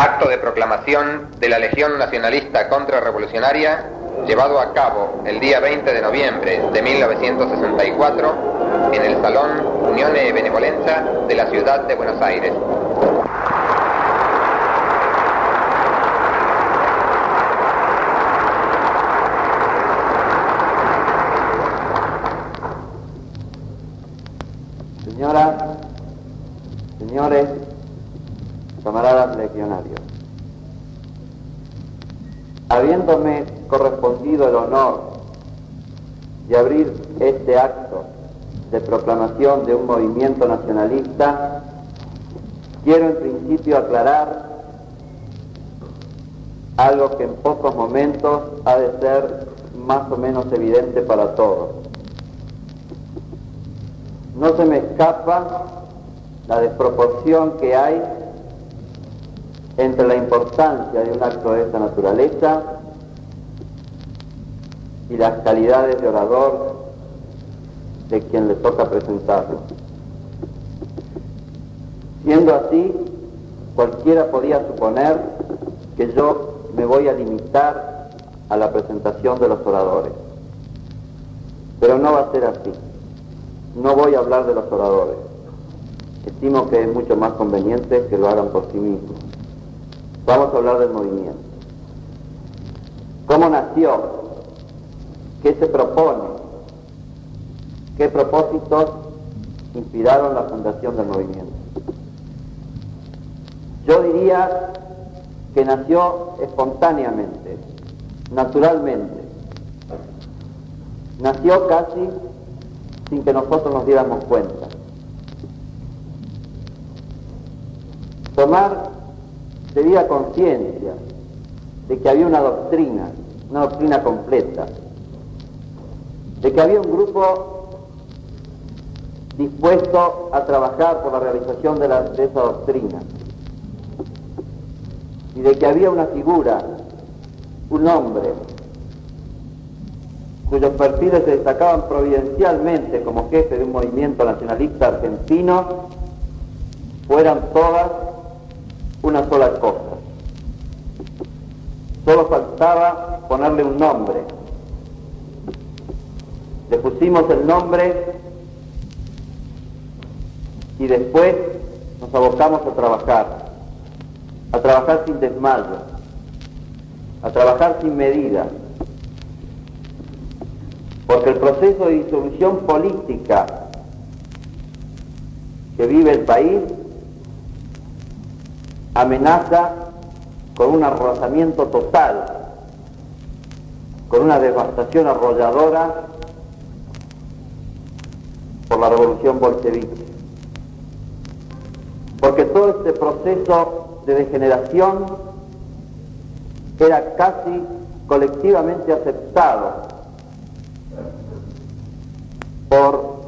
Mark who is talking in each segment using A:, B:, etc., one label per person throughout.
A: Acto de proclamación de la Legión Nacionalista Contrarrevolucionaria llevado a cabo el día 20 de noviembre de 1964 en el Salón Unione Benevolenza de la ciudad de Buenos Aires.
B: Señoras, señores, camaradas legionarios, habiéndome correspondido el honor de abrir este acto de proclamación de un movimiento nacionalista, quiero en principio aclarar algo que en pocos momentos ha de ser más o menos evidente para todos. No se me escapa la desproporción que hay entre la importancia de un acto de esta naturaleza y las calidades de orador de quien le toca presentarlo. Siendo así, cualquiera podía suponer que yo me voy a limitar a la presentación de los oradores. Pero no va a ser así. No voy a hablar de los oradores. Estimo que es mucho más conveniente que lo hagan por sí mismos. Vamos a hablar del movimiento. ¿Cómo nació? ¿Qué se propone? ¿Qué propósitos inspiraron la fundación del movimiento? Yo diría que nació espontáneamente, naturalmente. Nació casi sin que nosotros nos diéramos cuenta. Tomar debía conciencia de que había una doctrina, una doctrina completa, de que había un grupo dispuesto a trabajar por la realización de, esa doctrina y de que había una figura, un hombre, cuyos perfiles se destacaban providencialmente como jefe de un movimiento nacionalista argentino, fueran todas una sola cosa. Solo faltaba ponerle un nombre. Le pusimos el nombre y después nos abocamos a trabajar, a trabajar sin desmayo, a trabajar sin medida, porque el proceso de disolución política que vive el país amenaza con un arrasamiento total, con una devastación arrolladora por la revolución bolchevique. Porque todo este proceso de degeneración era casi colectivamente aceptado por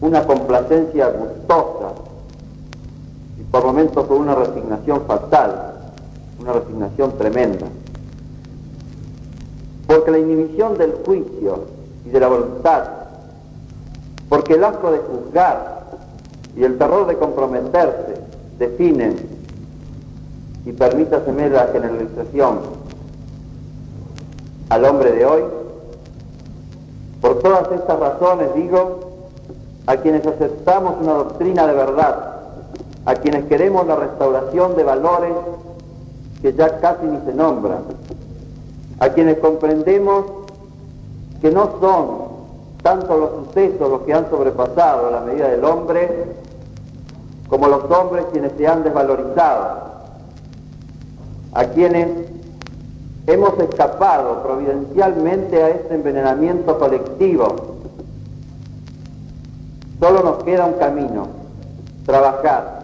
B: una complacencia gustosa y por momentos con una resignación fatal, una resignación tremenda. Porque la inhibición del juicio y de la voluntad, porque el asco de juzgar y el terror de comprometerse definen, y permítaseme la generalización, al hombre de hoy, por todas estas razones digo, a quienes aceptamos una doctrina de verdad, a quienes queremos la restauración de valores que ya casi ni se nombran, a quienes comprendemos que no son tanto los sucesos los que han sobrepasado la medida del hombre, como los hombres quienes se han desvalorizado, a quienes hemos escapado providencialmente a este envenenamiento colectivo. Solo nos queda un camino, trabajar,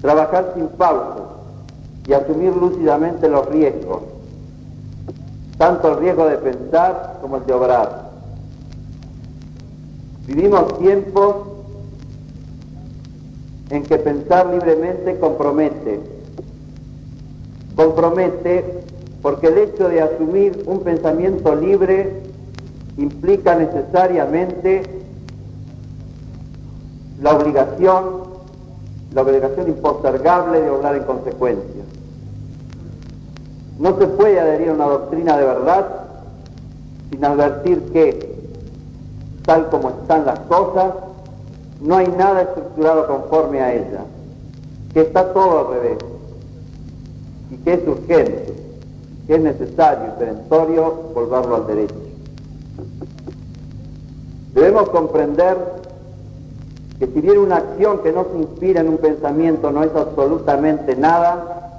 B: trabajar sin pausa y asumir lúcidamente los riesgos, tanto el riesgo de pensar como el de obrar. Vivimos tiempos en que pensar libremente compromete, compromete porque el hecho de asumir un pensamiento libre implica necesariamente la obligación la obligación impostergable de obrar en consecuencia. No se puede adherir a una doctrina de verdad sin advertir que, tal como están las cosas, no hay nada estructurado conforme a ella, que está todo al revés y que es urgente, que es necesario y perentorio volverlo al derecho. Debemos comprender que si bien una acción que no se inspira en un pensamiento no es absolutamente nada,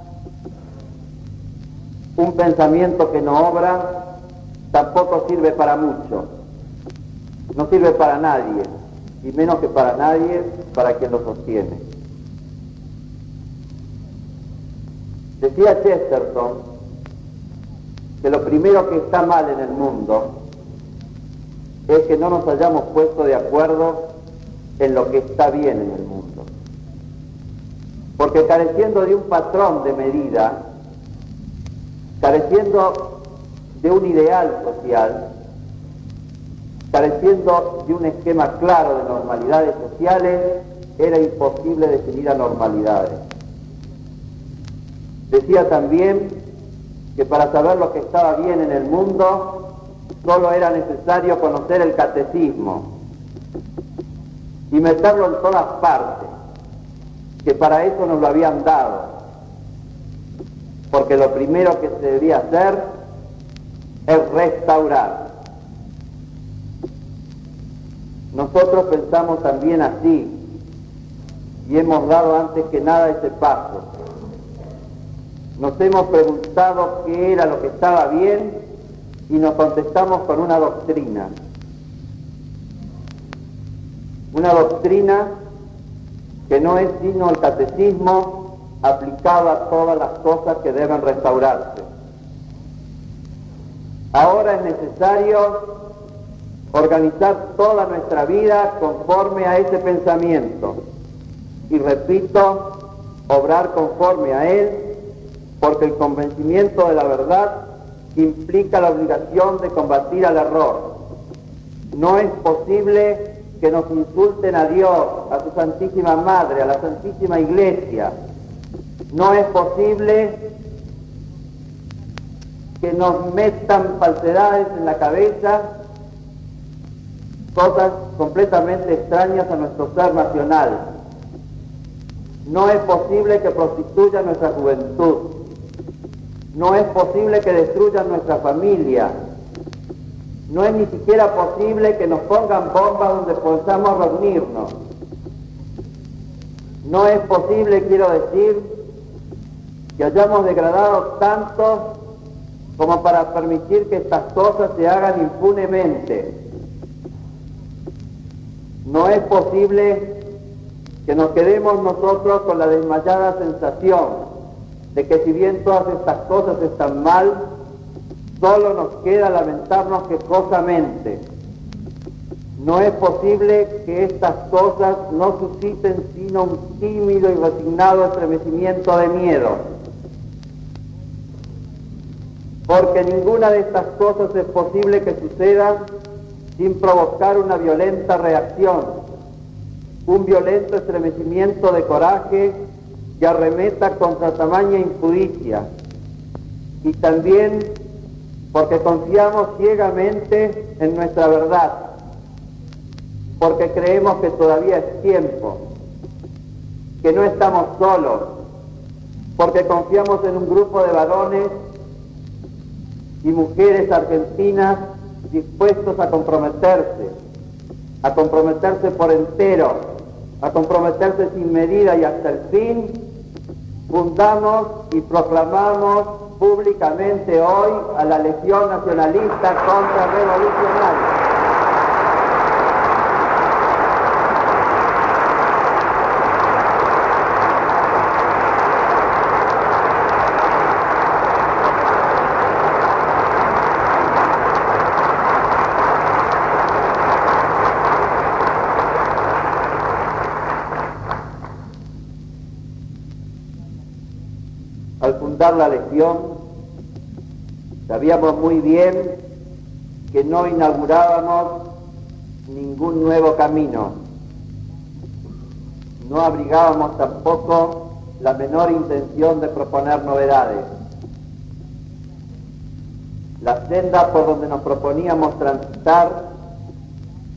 B: un pensamiento que no obra tampoco sirve para mucho, no sirve para nadie, y menos que para nadie, para quien lo sostiene. Decía Chesterton que lo primero que está mal en el mundo es que no nos hayamos puesto de acuerdo en lo que está bien en el mundo. Porque careciendo de un patrón de medida, careciendo de un ideal social, careciendo de un esquema claro de normalidades sociales, era imposible definir anormalidades. Decía también que para saber lo que estaba bien en el mundo, solo era necesario conocer el catecismo y meterlo en todas partes, que para eso nos lo habían dado, porque lo primero que se debía hacer es restaurar. Nosotros pensamos también así y hemos dado antes que nada ese paso. Nos hemos preguntado qué era lo que estaba bien y nos contestamos con una doctrina. Una doctrina que no es sino el catecismo aplicado a todas las cosas que deben restaurarse. Ahora es necesario organizar toda nuestra vida conforme a ese pensamiento. Y repito, obrar conforme a él, porque el convencimiento de la verdad implica la obligación de combatir al error. No es posible que nos insulten a Dios, a su Santísima Madre, a la Santísima Iglesia. No es posible que nos metan falsedades en la cabeza cosas completamente extrañas a nuestro ser nacional. No es posible que prostituyan nuestra juventud. No es posible que destruyan nuestra familia. No es ni siquiera posible que nos pongan bombas donde podamos reunirnos. No es posible, quiero decir, que hayamos degradado tanto como para permitir que estas cosas se hagan impunemente. No es posible que nos quedemos nosotros con la desmayada sensación de que si bien todas estas cosas están mal, solo nos queda lamentarnos quejosamente. No es posible que estas cosas no susciten sino un tímido y resignado estremecimiento de miedo. Porque ninguna de estas cosas es posible que suceda sin provocar una violenta reacción, un violento estremecimiento de coraje que arremeta contra tamaña impudicia. Y también porque confiamos ciegamente en nuestra verdad, porque creemos que todavía es tiempo, que no estamos solos, porque confiamos en un grupo de varones y mujeres argentinas dispuestos a comprometerse, a comprometerse por entero, a comprometerse sin medida y hasta el fin, fundamos y proclamamos públicamente hoy a la Legión Nacionalista Contrarrevolucionaria. la sabíamos muy bien que no inaugurábamos ningún nuevo camino, no abrigábamos tampoco la menor intención de proponer novedades. Las sendas por donde nos proponíamos transitar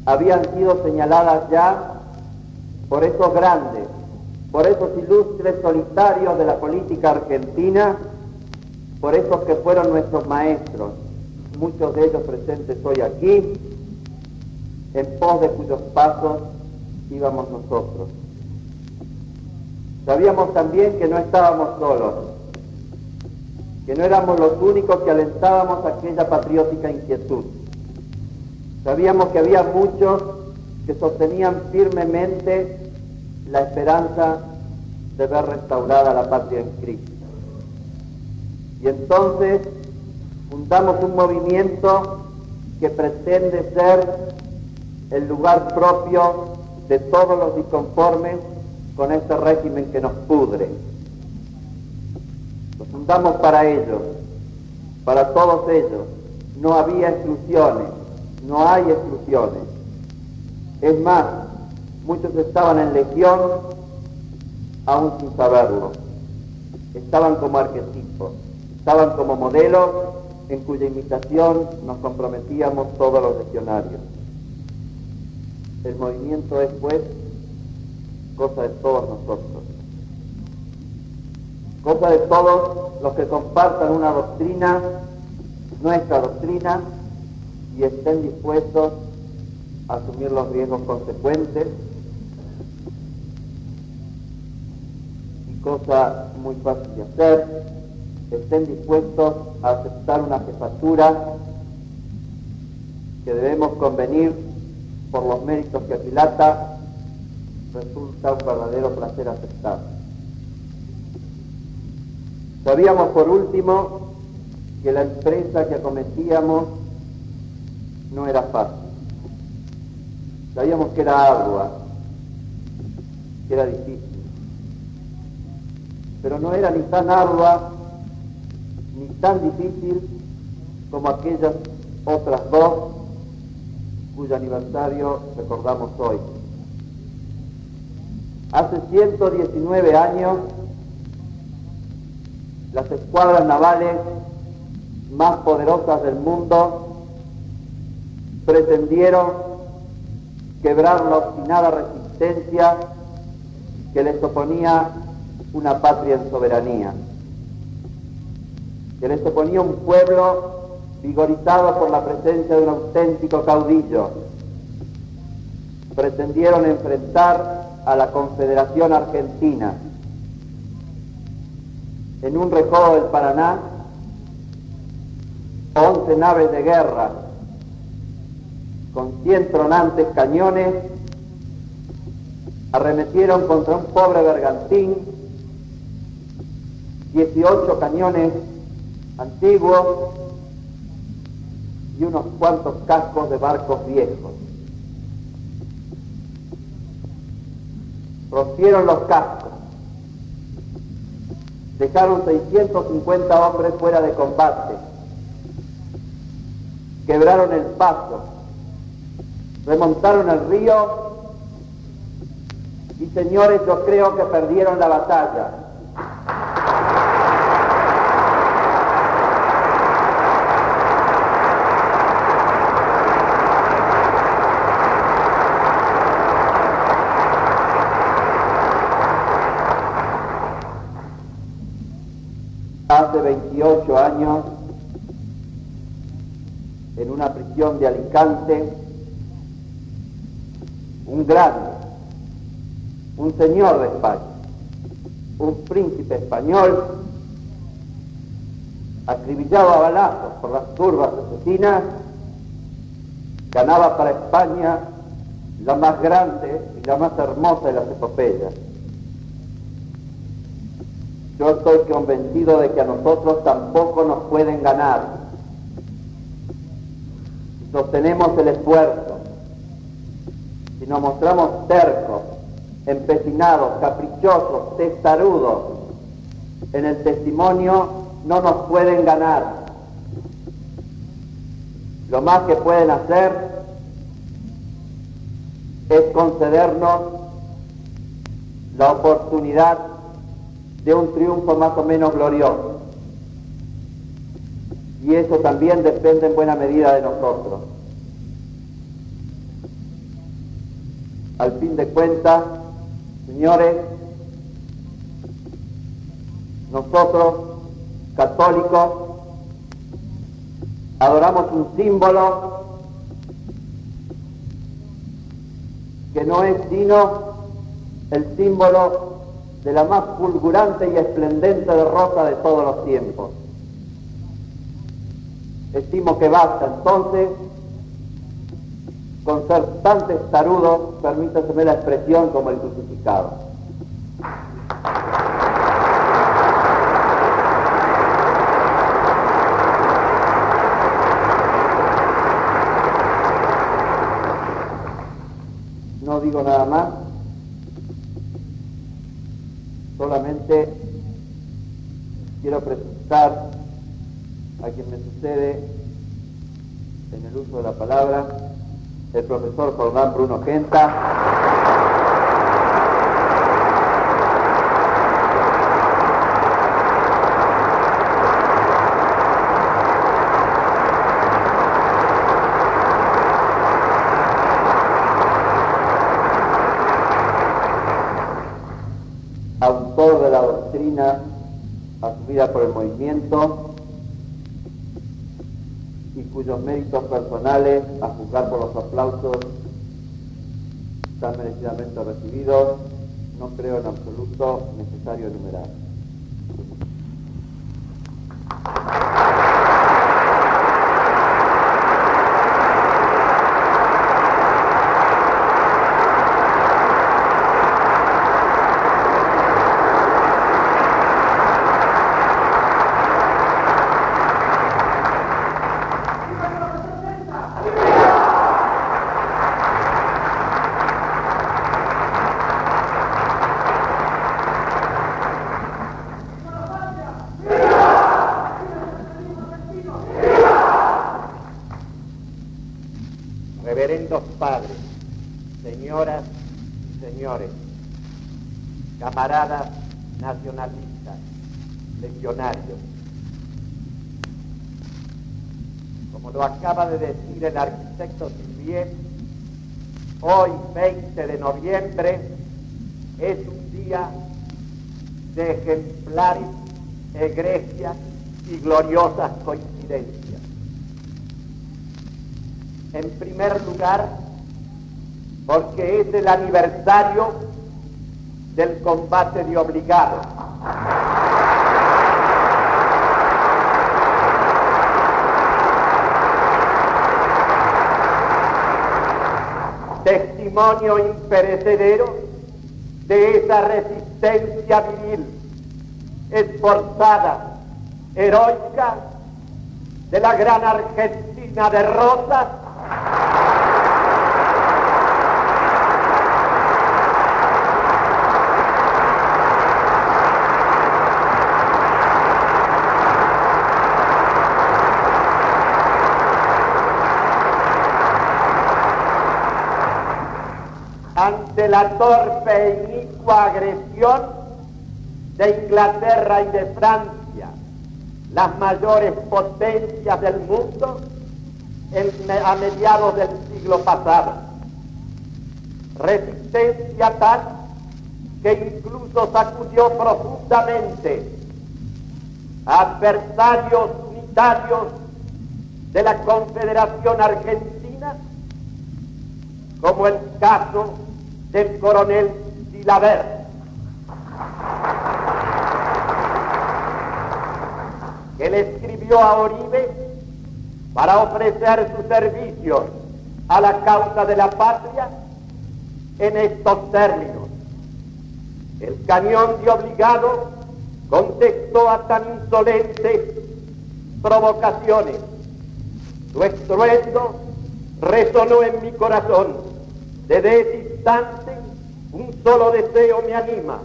B: habían sido señaladas ya por esos grandes, por esos ilustres solitarios de la política argentina, por esos que fueron nuestros maestros, muchos de ellos presentes hoy aquí, en pos de cuyos pasos íbamos nosotros. Sabíamos también que no estábamos solos, que no éramos los únicos que alentábamos aquella patriótica inquietud. Sabíamos que había muchos que sostenían firmemente la esperanza de ver restaurada la patria en Cristo. Y entonces fundamos un movimiento que pretende ser el lugar propio de todos los disconformes con este régimen que nos pudre. Lo fundamos para ellos, para todos ellos. No había exclusiones, no hay exclusiones. Es más, muchos estaban en legión aún sin saberlo. Estaban como arquetipos, estaban como modelos en cuya imitación nos comprometíamos todos los legionarios. El movimiento es, pues, cosa de todos nosotros. Cosa de todos los que compartan una doctrina, nuestra doctrina, y estén dispuestos a asumir los riesgos consecuentes. Y cosa muy fácil de hacer, estén dispuestos a aceptar una jefatura que debemos convenir por los méritos que Pilata resulta un verdadero placer aceptar. Sabíamos por último que la empresa que acometíamos no era fácil. Sabíamos que era ardua, que era difícil. Pero no era ni tan ardua ni tan difícil como aquellas otras dos cuyo aniversario recordamos hoy. Hace 119 años, las escuadras navales más poderosas del mundo pretendieron quebrar la obstinada resistencia que les oponía una patria en soberanía, que les oponía un pueblo vigorizado por la presencia de un auténtico caudillo. Pretendieron enfrentar a la Confederación Argentina. En un recodo del Paraná, 11 naves de guerra con 100 tronantes cañones arremetieron contra un pobre bergantín 18 cañones antiguos y unos cuantos cascos de barcos viejos. rompieron los cascos, dejaron 650 hombres fuera de combate, quebraron el paso, remontaron el río y señores, yo creo que perdieron la batalla. hace 28 años en una prisión de Alicante un grande, un señor de España, un príncipe español, acribillado a balazos por las turbas asesinas, ganaba para España la más grande y la más hermosa de las epopeyas yo estoy convencido de que a nosotros tampoco nos pueden ganar. Sostenemos el esfuerzo, si nos mostramos tercos, empecinados, caprichosos, testarudos en el testimonio, no nos pueden ganar. Lo más que pueden hacer es concedernos la oportunidad de un triunfo más o menos glorioso. Y eso también depende en buena medida de nosotros. Al fin de cuentas, señores, nosotros, católicos, adoramos un símbolo que no es sino el símbolo de la más fulgurante y esplendente derrota de todos los tiempos. Estimo que basta entonces con ser tan testarudo, permítaseme la expresión, como el crucificado. No digo nada más, solamente quiero presentar a quien me sucede en el uso de la palabra, el profesor Jordán Bruno Genta. autor de la doctrina asumida por el movimiento cuyos méritos personales, a juzgar por los aplausos tan merecidamente recibidos, no creo en absoluto necesario enumerar.
C: Reverendos padres, señoras y señores, camaradas nacionalistas, legionarios, como lo acaba de decir el arquitecto Silvier, hoy 20 de noviembre es un día de ejemplares, egregias y gloriosas coincidencias. En primer lugar, porque es el aniversario del combate de obligado. Imperecedero de esa resistencia viril, esforzada, heroica, de la gran Argentina de Rosas ante la torpe e inicua agresión de Inglaterra y de Francia, las mayores potencias del mundo, en, a mediados del siglo pasado. Resistencia tal que incluso sacudió profundamente a adversarios unitarios de la Confederación Argentina, como el caso del coronel Silaver, que le escribió a Oribe para ofrecer sus servicios a la causa de la patria en estos términos. El cañón de obligado contestó a tan insolentes provocaciones. Su estruendo resonó en mi corazón. Desde ese instante un solo deseo me anima,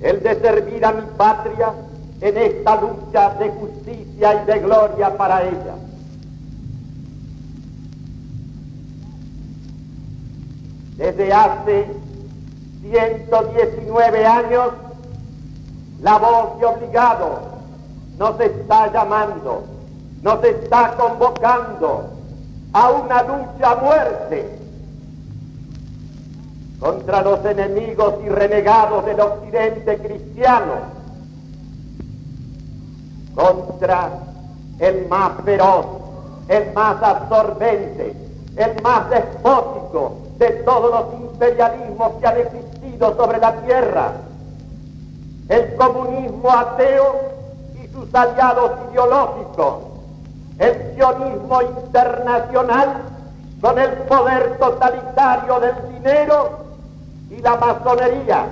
C: el de servir a mi patria en esta lucha de justicia y de gloria para ella. Desde hace 119 años, la voz de obligado nos está llamando, nos está convocando a una lucha muerte contra los enemigos y renegados del occidente cristiano, contra el más feroz, el más absorbente, el más despótico de todos los imperialismos que han existido sobre la tierra, el comunismo ateo y sus aliados ideológicos, el sionismo internacional con el poder totalitario del dinero y la masonería.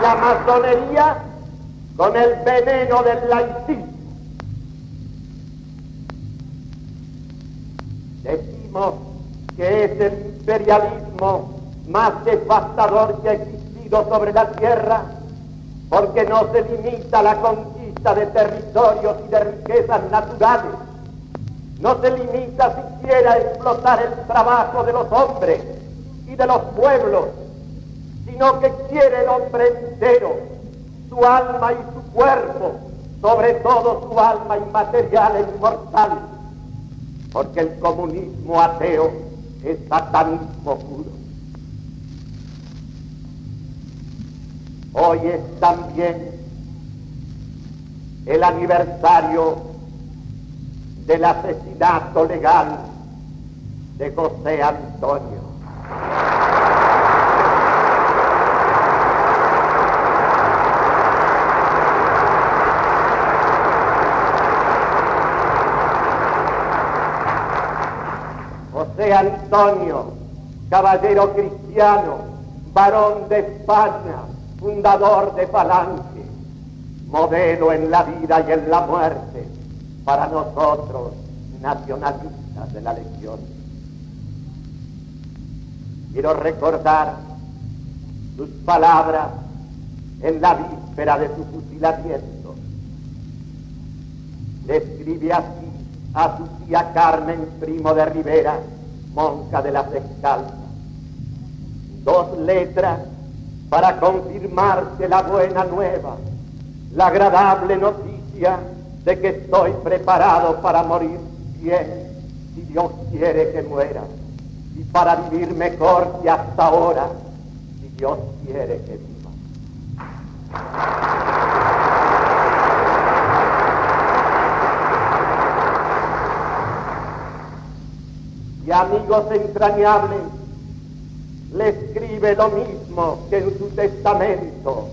C: La masonería con el veneno del laicismo. Decimos que es el imperialismo más devastador que ha existido sobre la tierra, porque no se limita a la conquista de territorios y de riquezas naturales, no se limita siquiera a explotar el trabajo de los hombres y de los pueblos, sino que quiere el hombre entero, su alma y su cuerpo, sobre todo su alma inmaterial e inmortal, porque el comunismo ateo es satanismo puro. Hoy es también el aniversario del asesinato legal de José Antonio. José Antonio, caballero cristiano, varón de España, fundador de Falange, modelo en la vida y en la muerte para nosotros, nacionalistas de la legión. Quiero recordar sus palabras en la víspera de su fusilamiento. Le escribe así a su tía Carmen Primo de Rivera, monja de las Escalzas. Dos letras para confirmarse la buena nueva, la agradable noticia de que estoy preparado para morir bien, si Dios quiere que muera, y para vivir mejor que hasta ahora, si Dios quiere que viva. Y amigos entrañables, le escribe lo mismo que en su testamento.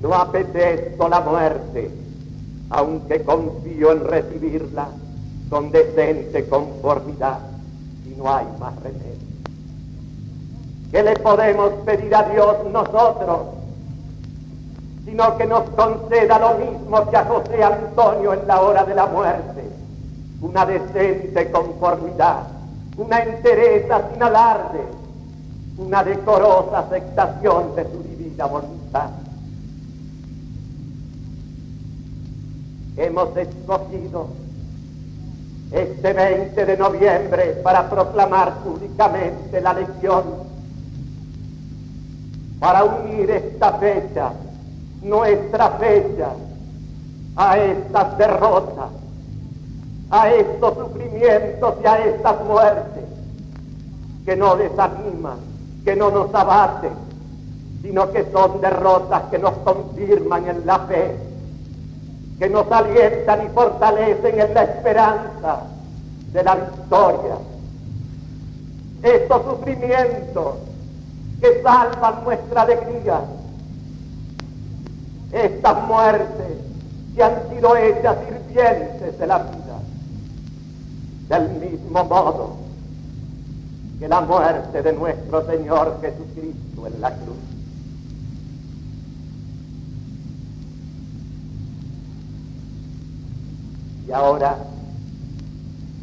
C: No apetezco la muerte, aunque confío en recibirla con decente conformidad, si no hay más remedio. ¿Qué le podemos pedir a Dios nosotros? Sino que nos conceda lo mismo que a José Antonio en la hora de la muerte, una decente conformidad una entereza sin alarde, una decorosa aceptación de su divina voluntad. Hemos escogido este 20 de noviembre para proclamar públicamente la lección, para unir esta fecha, nuestra fecha, a estas derrotas a estos sufrimientos y a estas muertes que no desaniman, que no nos abaten, sino que son derrotas que nos confirman en la fe, que nos alientan y fortalecen en la esperanza de la victoria. Estos sufrimientos que salvan nuestra alegría, estas muertes que han sido hechas sirvientes de la vida del mismo modo que la muerte de nuestro Señor Jesucristo en la cruz. Y ahora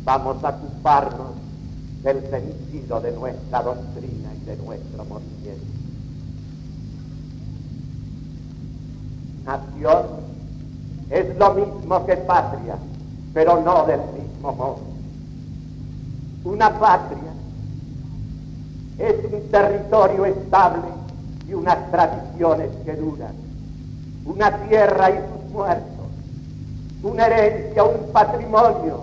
C: vamos a ocuparnos del sentido de nuestra doctrina y de nuestro movimiento. Nación es lo mismo que patria, pero no del mismo modo. Una patria es un territorio estable y unas tradiciones que duran, una tierra y sus muertos, una herencia, un patrimonio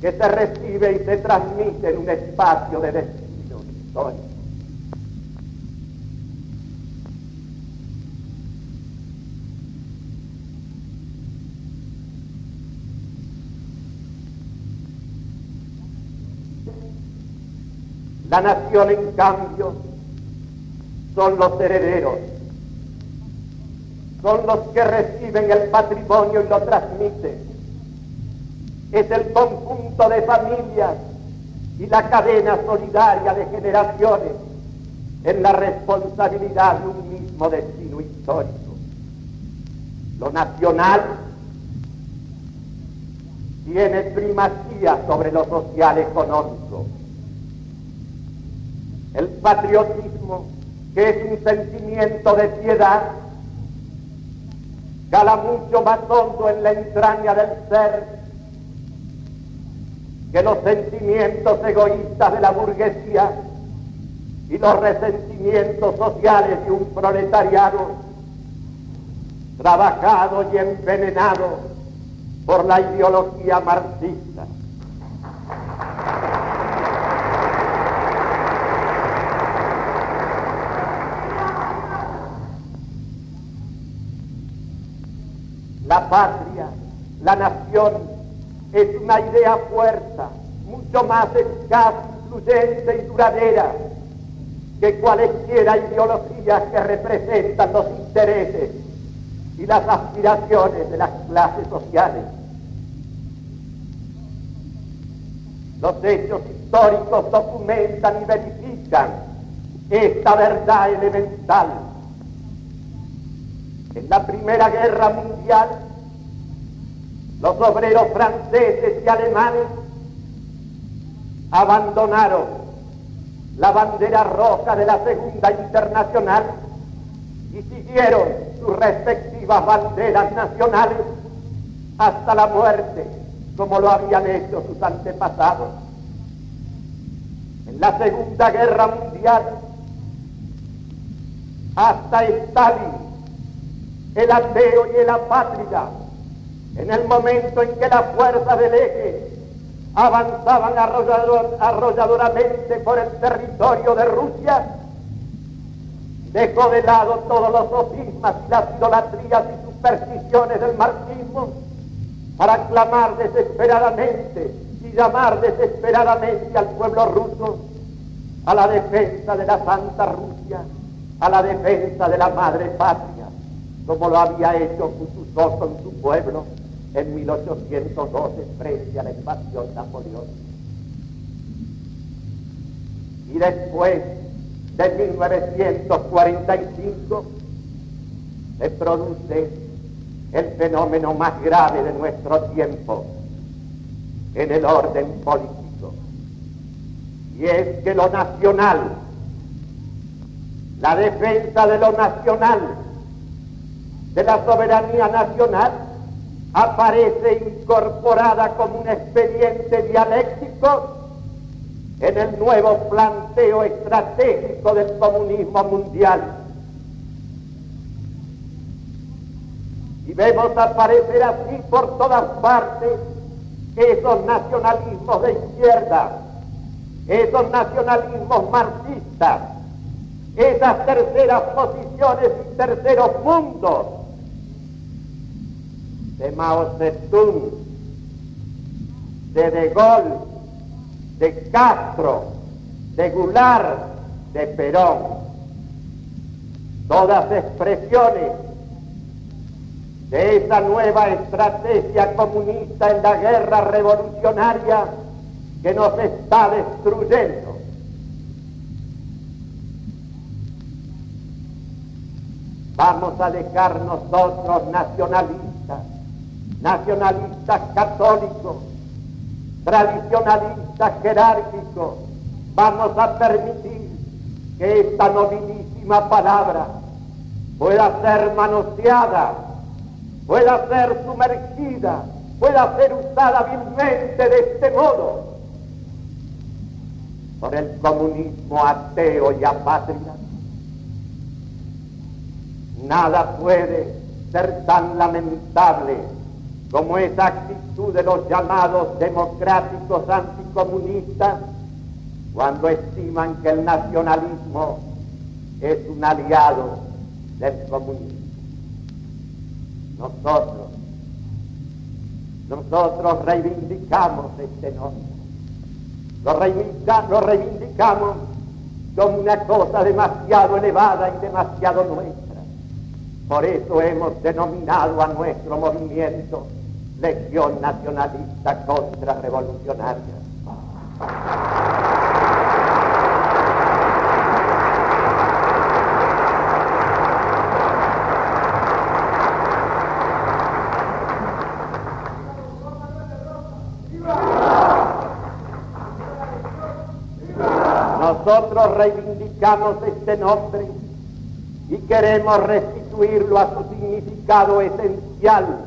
C: que se recibe y se transmite en un espacio de destino histórico. La nación, en cambio, son los herederos, son los que reciben el patrimonio y lo transmiten. Es el conjunto de familias y la cadena solidaria de generaciones en la responsabilidad de un mismo destino histórico. Lo nacional tiene primacía sobre lo social económico. El patriotismo, que es un sentimiento de piedad, cala mucho más hondo en la entraña del ser que los sentimientos egoístas de la burguesía y los resentimientos sociales de un proletariado trabajado y envenenado por la ideología marxista. La patria, la nación, es una idea fuerte, mucho más escasa, influyente y duradera que cualesquiera ideologías que representan los intereses y las aspiraciones de las clases sociales. Los hechos históricos documentan y verifican esta verdad elemental. En la Primera Guerra Mundial, los obreros franceses y alemanes abandonaron la bandera roja de la Segunda Internacional y siguieron sus respectivas banderas nacionales hasta la muerte, como lo habían hecho sus antepasados. En la Segunda Guerra Mundial, hasta Stalin, el ateo y el apátrida, en el momento en que las fuerzas del eje avanzaban arrollador, arrolladoramente por el territorio de Rusia, dejó de lado todos los sofismas y las idolatrías y supersticiones del marxismo para clamar desesperadamente y llamar desesperadamente al pueblo ruso a la defensa de la Santa Rusia, a la defensa de la madre patria, como lo había hecho Kutuzov con su pueblo en 1812 frente a la invasión napoleónica. Y después de 1945 se produce el fenómeno más grave de nuestro tiempo en el orden político. Y es que lo nacional, la defensa de lo nacional, de la soberanía nacional, aparece incorporada como un expediente dialéctico en el nuevo planteo estratégico del comunismo mundial. Y vemos aparecer así por todas partes esos nacionalismos de izquierda, esos nacionalismos marxistas, esas terceras posiciones y terceros mundos de Mao Zedong, de De Gaulle, de Castro, de Goulart, de Perón. Todas expresiones de esa nueva estrategia comunista en la guerra revolucionaria que nos está destruyendo. Vamos a dejar nosotros nacionalistas nacionalistas católicos, tradicionalista, jerárquico, vamos a permitir que esta nobilísima palabra pueda ser manoseada, pueda ser sumergida, pueda ser usada vilmente de este modo por el comunismo ateo y apátrida. Nada puede ser tan lamentable como esa actitud de los llamados democráticos anticomunistas cuando estiman que el nacionalismo es un aliado del comunismo. Nosotros, nosotros reivindicamos este nombre. Lo, lo reivindicamos como una cosa demasiado elevada y demasiado nuestra. Por eso hemos denominado a nuestro movimiento Legión Nacionalista Contrarrevolucionaria. Nosotros reivindicamos este nombre y queremos restituirlo a su significado esencial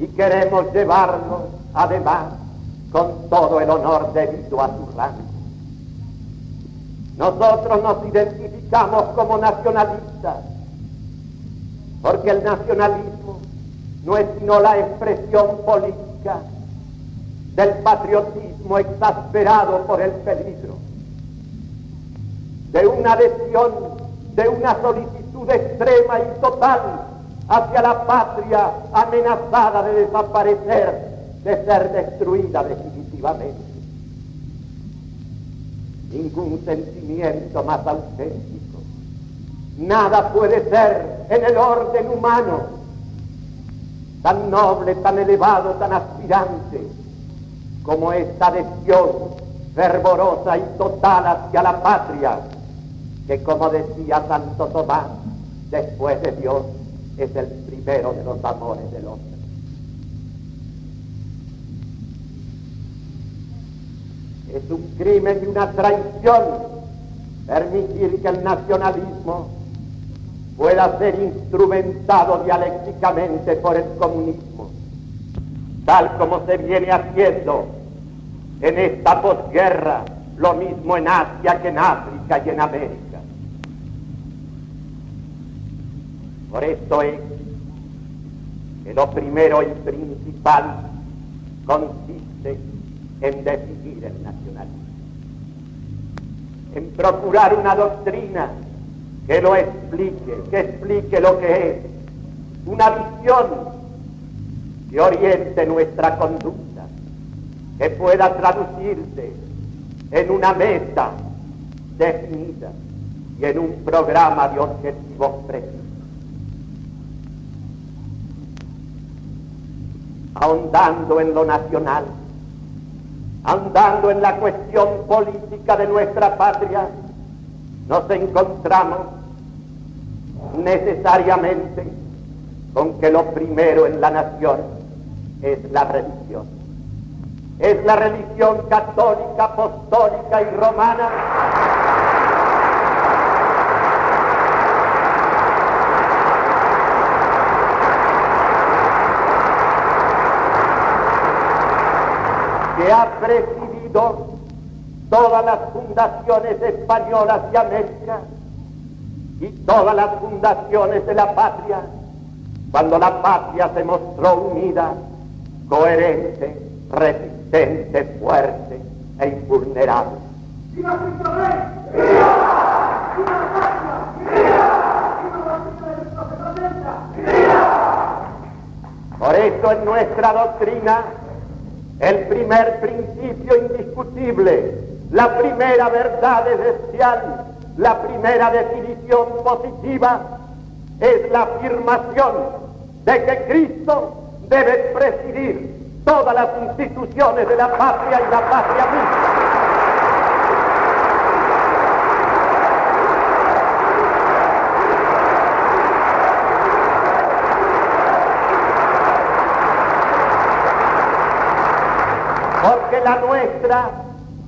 C: y queremos llevarlo además con todo el honor debido a su rango. Nosotros nos identificamos como nacionalistas porque el nacionalismo no es sino la expresión política del patriotismo exasperado por el peligro, de una adhesión de una solicitud extrema y total hacia la patria amenazada de desaparecer, de ser destruida definitivamente. Ningún sentimiento más auténtico. Nada puede ser en el orden humano tan noble, tan elevado, tan aspirante como esta adhesión fervorosa y total hacia la patria que como decía Santo Tomás, después de Dios es el primero de los amores del hombre. Es un crimen y una traición permitir que el nacionalismo pueda ser instrumentado dialécticamente por el comunismo, tal como se viene haciendo en esta posguerra, lo mismo en Asia que en África y en América. Por esto es que lo primero y principal consiste en decidir el nacionalismo, en procurar una doctrina que lo explique, que explique lo que es, una visión que oriente nuestra conducta, que pueda traducirse en una meta definida y en un programa de objetivos precisos. Ahondando en lo nacional, ahondando en la cuestión política de nuestra patria, nos encontramos necesariamente con que lo primero en la nación es la religión. Es la religión católica, apostólica y romana que ha presidido todas las fundaciones españolas de América y todas las fundaciones de la patria, cuando la patria se mostró unida, coherente, resistente, fuerte e invulnerable. ¡Viva Cristo Rey! ¡Viva! ¡Viva la patria! ¡Viva! ¡Viva Por eso en nuestra doctrina el primer principio indiscutible, la primera verdad esencial, la primera definición positiva es la afirmación de que Cristo debe presidir todas las instituciones de la patria y la patria misma. porque nuestra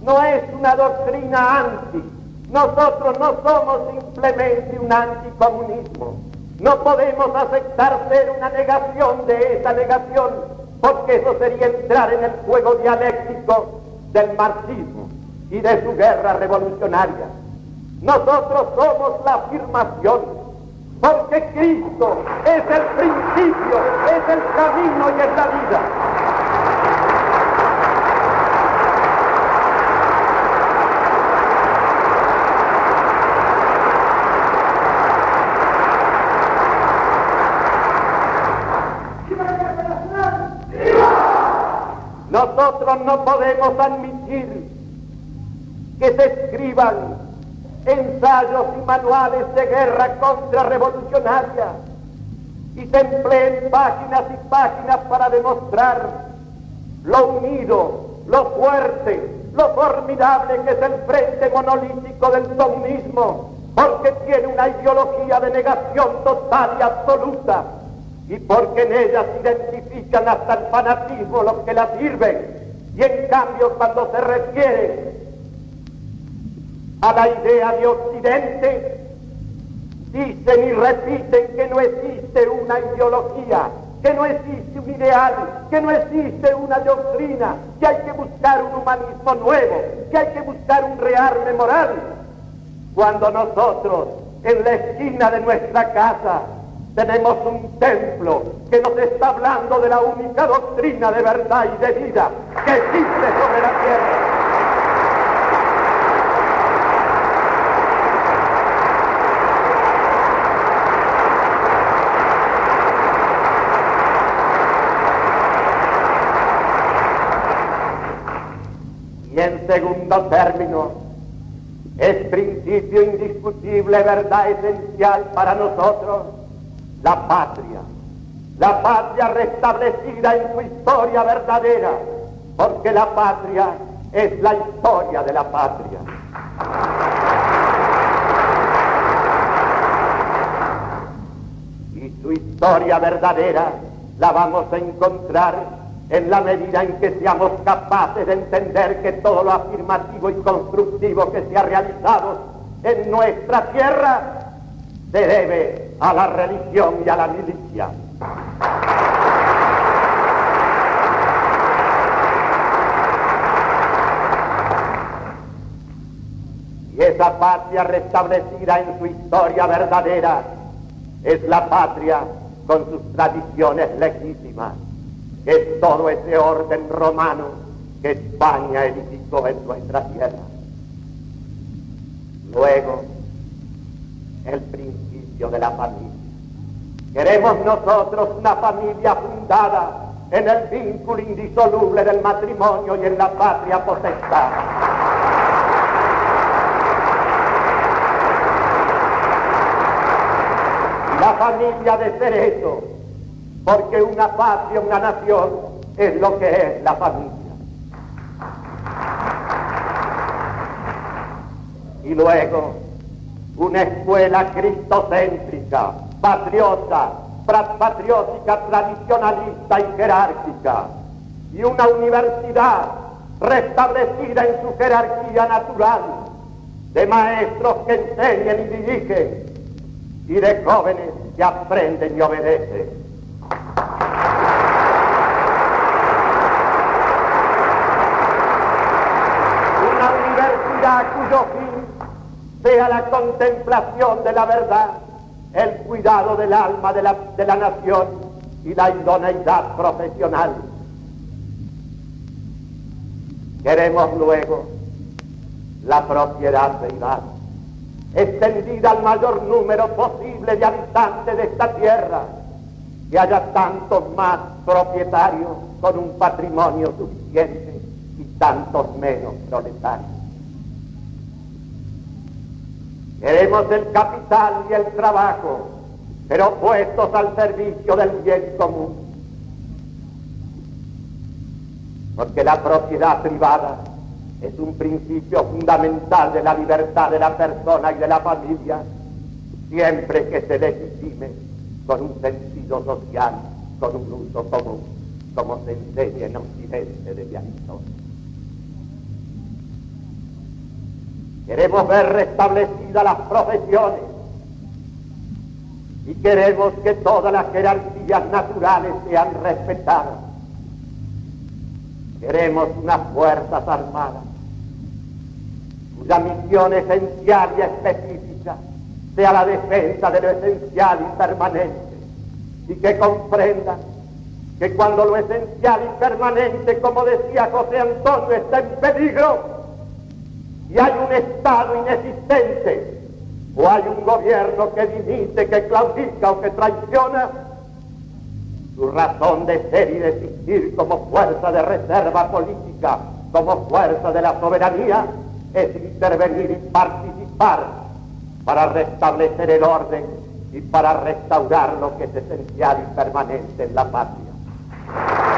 C: no es una doctrina anti. Nosotros no somos simplemente un anticomunismo. No podemos aceptar ser una negación de esa negación, porque eso sería entrar en el juego dialéctico del marxismo y de su guerra revolucionaria. Nosotros somos la afirmación, porque Cristo es el principio, es el camino y es la vida. Nosotros no podemos admitir que se escriban ensayos y manuales de guerra contrarrevolucionaria y se empleen páginas y páginas para demostrar lo unido, lo fuerte, lo formidable que es el frente monolítico del comunismo, porque tiene una ideología de negación total y absoluta y porque en ella se identifican hasta el fanatismo los que la sirven. Y en cambio cuando se refiere a la idea de Occidente, dicen y repiten que no existe una ideología, que no existe un ideal, que no existe una doctrina, que hay que buscar un humanismo nuevo, que hay que buscar un rearme moral. Cuando nosotros en la esquina de nuestra casa tenemos un templo que nos está hablando de la única doctrina de verdad y de vida que existe sobre la tierra. Y en segundo término, es principio indiscutible, verdad esencial para nosotros, la patria, la patria restablecida en su historia verdadera, porque la patria es la historia de la patria. Y su historia verdadera la vamos a encontrar en la medida en que seamos capaces de entender que todo lo afirmativo y constructivo que se ha realizado en nuestra tierra se debe a la religión y a la milicia. Y esa patria restablecida en su historia verdadera es la patria con sus tradiciones legítimas, que es todo ese orden romano que España edificó en nuestra tierra. Luego, el de la familia. Queremos nosotros una familia fundada en el vínculo indisoluble del matrimonio y en la patria potestad. La familia de ser eso, porque una patria, una nación, es lo que es la familia. Y luego, una escuela cristocéntrica, patriota, patriótica, tradicionalista y jerárquica, y una universidad restablecida en su jerarquía natural, de maestros que enseñan y dirigen, y de jóvenes que aprenden y obedecen. Una universidad cuyo fin sea la contemplación de la verdad, el cuidado del alma de la, de la nación y la idoneidad profesional. Queremos luego la propiedad privada, extendida al mayor número posible de habitantes de esta tierra, que haya tantos más propietarios con un patrimonio suficiente y tantos menos proletarios. Queremos el capital y el trabajo, pero puestos al servicio del bien común. Porque la propiedad privada es un principio fundamental de la libertad de la persona y de la familia, siempre que se legitime con un sentido social, con un uso común, como se enseña en Occidente desde Aristóteles. Queremos ver restablecidas las profesiones y queremos que todas las jerarquías naturales sean respetadas. Queremos unas fuerzas armadas cuya misión esencial y específica sea la defensa de lo esencial y permanente y que comprendan que cuando lo esencial y permanente, como decía José Antonio, está en peligro y hay un Estado inexistente o hay un gobierno que dimite, que claudica o que traiciona, su razón de ser y de existir como fuerza de reserva política, como fuerza de la soberanía, es intervenir y participar para restablecer el orden y para restaurar lo que es esencial y permanente en la patria.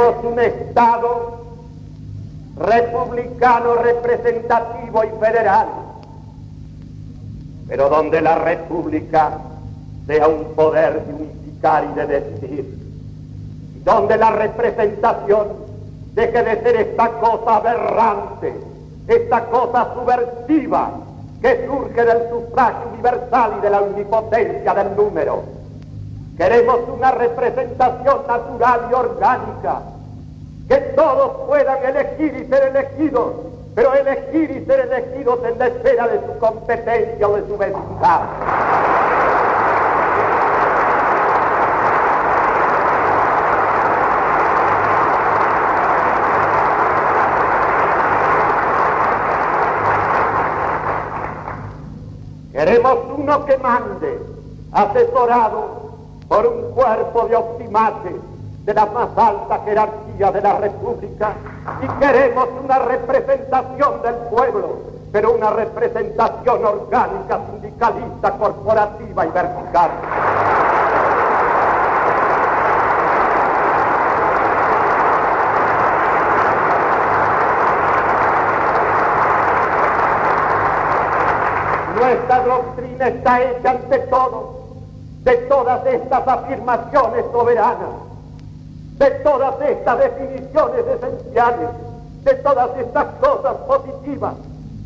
C: Queremos un Estado republicano representativo y federal pero donde la república sea un poder de unificar y de decir, y donde la representación deje de ser esta cosa aberrante, esta cosa subversiva que surge del sufragio universal y de la omnipotencia del número. Queremos una representación natural y orgánica, que todos puedan elegir y ser elegidos pero elegir y ser elegidos en la esfera de su competencia o de su vecindad. Queremos uno que mande, asesorado por un cuerpo de optimates de la más alta jerarquía de la República y queremos una representación del pueblo, pero una representación orgánica, sindicalista, corporativa y vertical. Nuestra doctrina está hecha ante todo de todas estas afirmaciones soberanas de todas estas definiciones esenciales, de todas estas cosas positivas.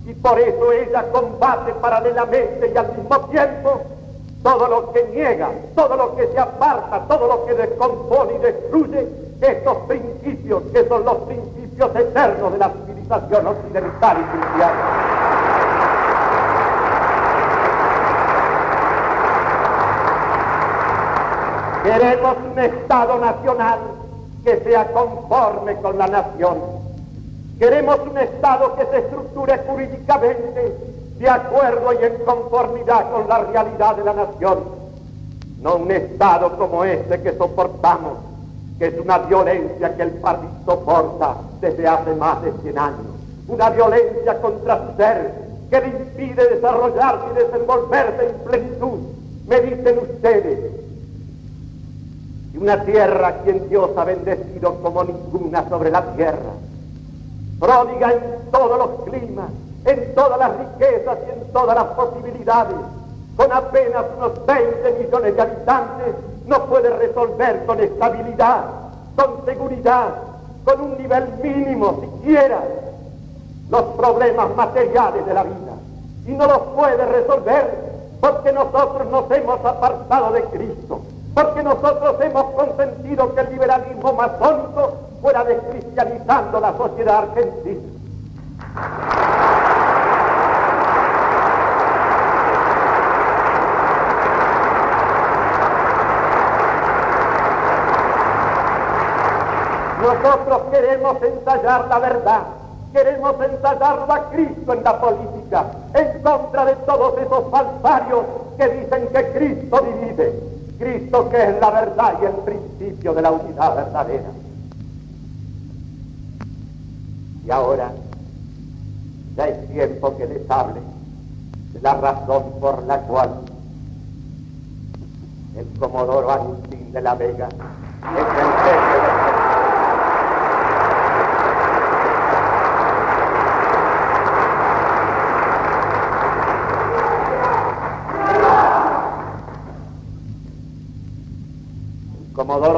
C: Y por eso ella combate paralelamente y al mismo tiempo todo lo que niega, todo lo que se aparta, todo lo que descompone y destruye estos principios que son los principios eternos de la civilización occidental y cristiana. Queremos un Estado nacional que sea conforme con la nación. Queremos un Estado que se estructure jurídicamente de acuerdo y en conformidad con la realidad de la nación. No un Estado como este que soportamos, que es una violencia que el país soporta desde hace más de 100 años. Una violencia contra su ser que le impide desarrollarse y desenvolverse en plenitud. Me dicen ustedes, y una tierra quien Dios ha bendecido como ninguna sobre la tierra, pródiga en todos los climas, en todas las riquezas y en todas las posibilidades, con apenas unos 20 millones de habitantes, no puede resolver con estabilidad, con seguridad, con un nivel mínimo siquiera, los problemas materiales de la vida. Y no los puede resolver porque nosotros nos hemos apartado de Cristo porque nosotros hemos consentido que el liberalismo masónico fuera descristianizando la sociedad argentina. Nosotros queremos ensayar la verdad, queremos ensayar a Cristo en la política, en contra de todos esos falsarios que dicen que Cristo divide. Cristo que es la verdad y el principio de la unidad verdadera. Y ahora ya es tiempo que les hable de la razón por la cual el Comodoro Agustín de la Vega es el jefe de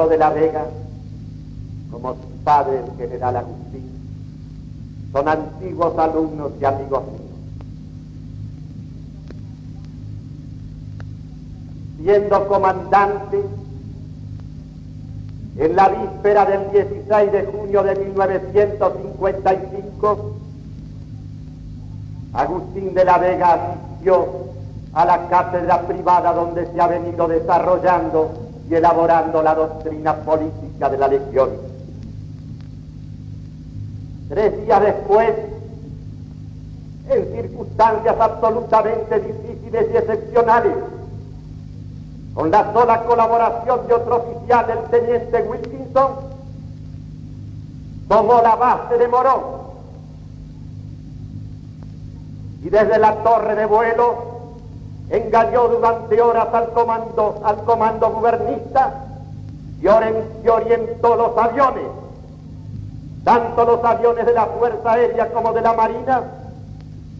C: de la Vega, como su padre el general Agustín, son antiguos alumnos y amigos míos. Siendo comandante, en la víspera del 16 de junio de 1955, Agustín de la Vega asistió a la cátedra privada donde se ha venido desarrollando y elaborando la doctrina política de la Legión. Tres días después, en circunstancias absolutamente difíciles y excepcionales, con la sola colaboración de otro oficial, el teniente Wilkinson, tomó la base de Morón y desde la torre de vuelo engañó durante horas al comando, al comando gubernista y orientó los aviones, tanto los aviones de la Fuerza Aérea como de la Marina,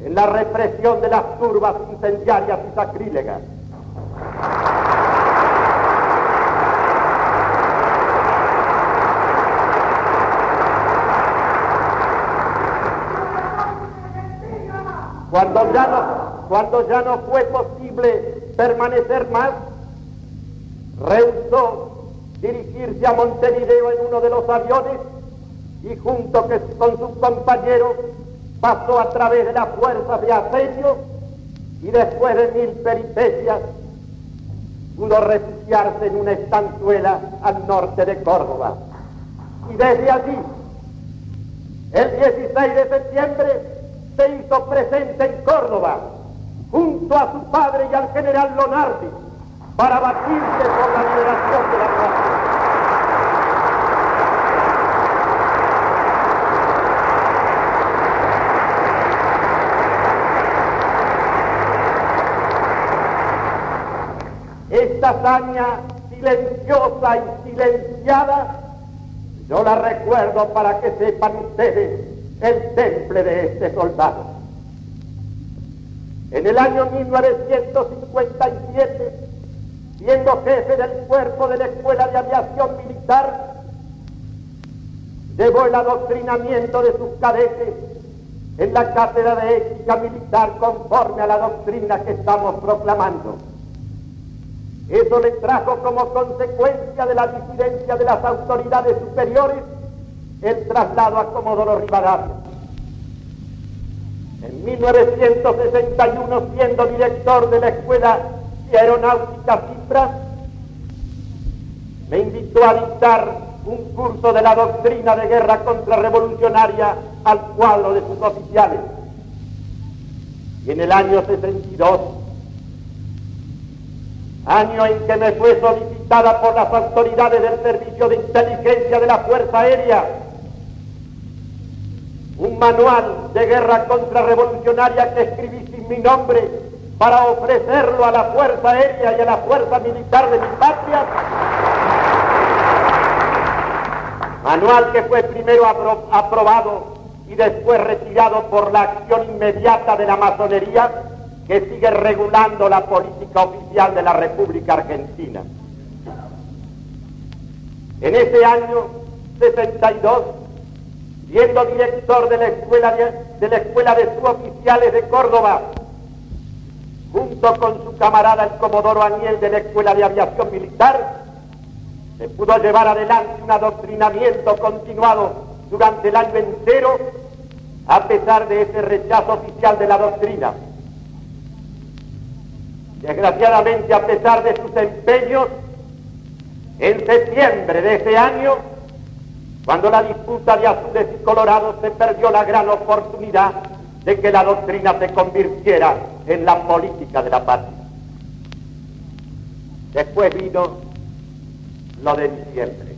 C: en la represión de las turbas incendiarias y sacrílegas. Cuando ya cuando ya no fue posible permanecer más, rehusó dirigirse a Montevideo en uno de los aviones y junto con sus compañeros pasó a través de las fuerzas de asedio y después de mil peripecias pudo refugiarse en una estanzuela al norte de Córdoba. Y desde allí, el 16 de septiembre, se hizo presente en Córdoba, junto a su padre y al general Lonardi, para batirse por la liberación de la patria. Esta hazaña silenciosa y silenciada, yo la recuerdo para que sepan ustedes el temple de este soldado. En el año 1957, siendo jefe del cuerpo de la Escuela de Aviación Militar, llevó el adoctrinamiento de sus cadetes en la cátedra de ética militar conforme a la doctrina que estamos proclamando. Eso le trajo como consecuencia de la disidencia de las autoridades superiores el traslado a Comodoro Rivadavia. En 1961, siendo director de la Escuela de Aeronáutica Cipras, me invitó a dictar un curso de la doctrina de guerra contrarrevolucionaria al cuadro de sus oficiales. Y en el año 62, año en que me fue solicitada por las autoridades del Servicio de Inteligencia de la Fuerza Aérea un manual de guerra contrarrevolucionaria que escribí sin mi nombre para ofrecerlo a la Fuerza Aérea y a la Fuerza Militar de mi patria. Manual que fue primero aprobado y después retirado por la acción inmediata de la masonería que sigue regulando la política oficial de la República Argentina. En ese año 62 siendo director de la escuela de, la escuela de suboficiales de Córdoba, junto con su camarada el comodoro Aniel de la Escuela de Aviación Militar, se pudo llevar adelante un adoctrinamiento continuado durante el año entero, a pesar de ese rechazo oficial de la doctrina. Desgraciadamente, a pesar de sus empeños, en septiembre de ese año, cuando la disputa de azules y colorados se perdió la gran oportunidad de que la doctrina se convirtiera en la política de la patria. Después vino lo de diciembre.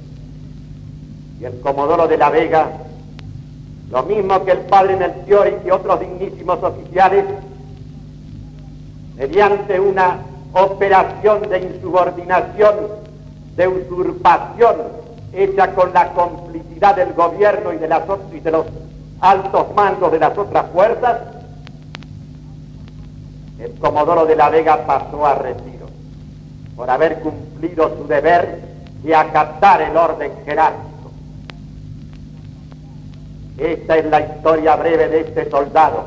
C: Y el Comodoro de la Vega, lo mismo que el padre Melchior y que otros dignísimos oficiales, mediante una operación de insubordinación, de usurpación hecha con la complicidad del gobierno y de, las, y de los altos mandos de las otras fuerzas, el Comodoro de la Vega pasó a retiro por haber cumplido su deber
D: y acatar el orden jerárquico. Esta es la historia breve de este soldado,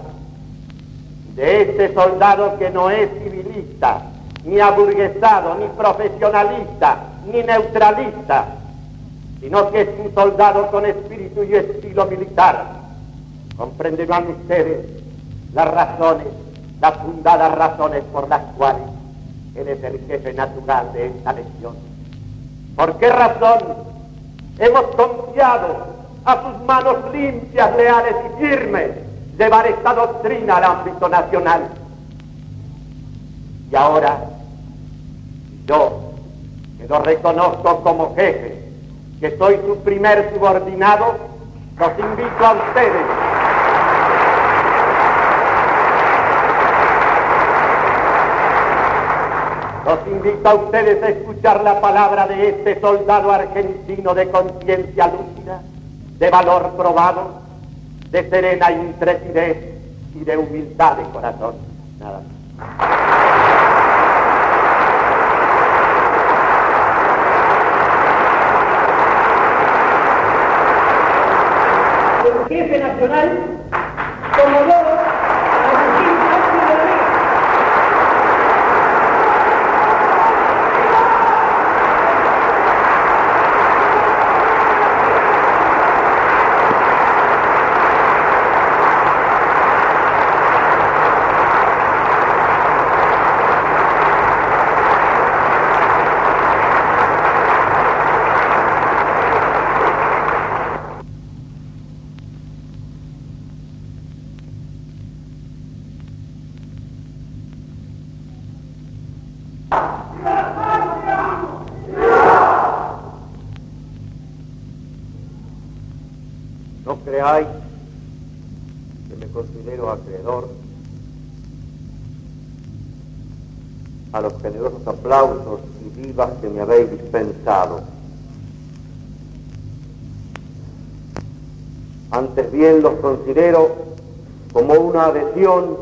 D: de este soldado que no es civilista, ni aburguesado, ni profesionalista, ni neutralista, sino que es un soldado con espíritu y estilo militar. Comprenderán ustedes las razones, las fundadas razones por las cuales él es el jefe natural de esta legión. ¿Por qué razón hemos confiado a sus manos limpias, leales y firmes llevar esta doctrina al ámbito nacional? Y ahora, yo, que lo reconozco como jefe, que soy su primer subordinado, los invito a ustedes Los invito a ustedes a escuchar la palabra de este soldado argentino de conciencia lúcida, de valor probado, de serena intrepidez y de humildad de corazón. Nada
E: El jefe nacional, como yo,
D: que me considero acreedor a los generosos aplausos y vivas que me habéis dispensado. Antes bien los considero como una adhesión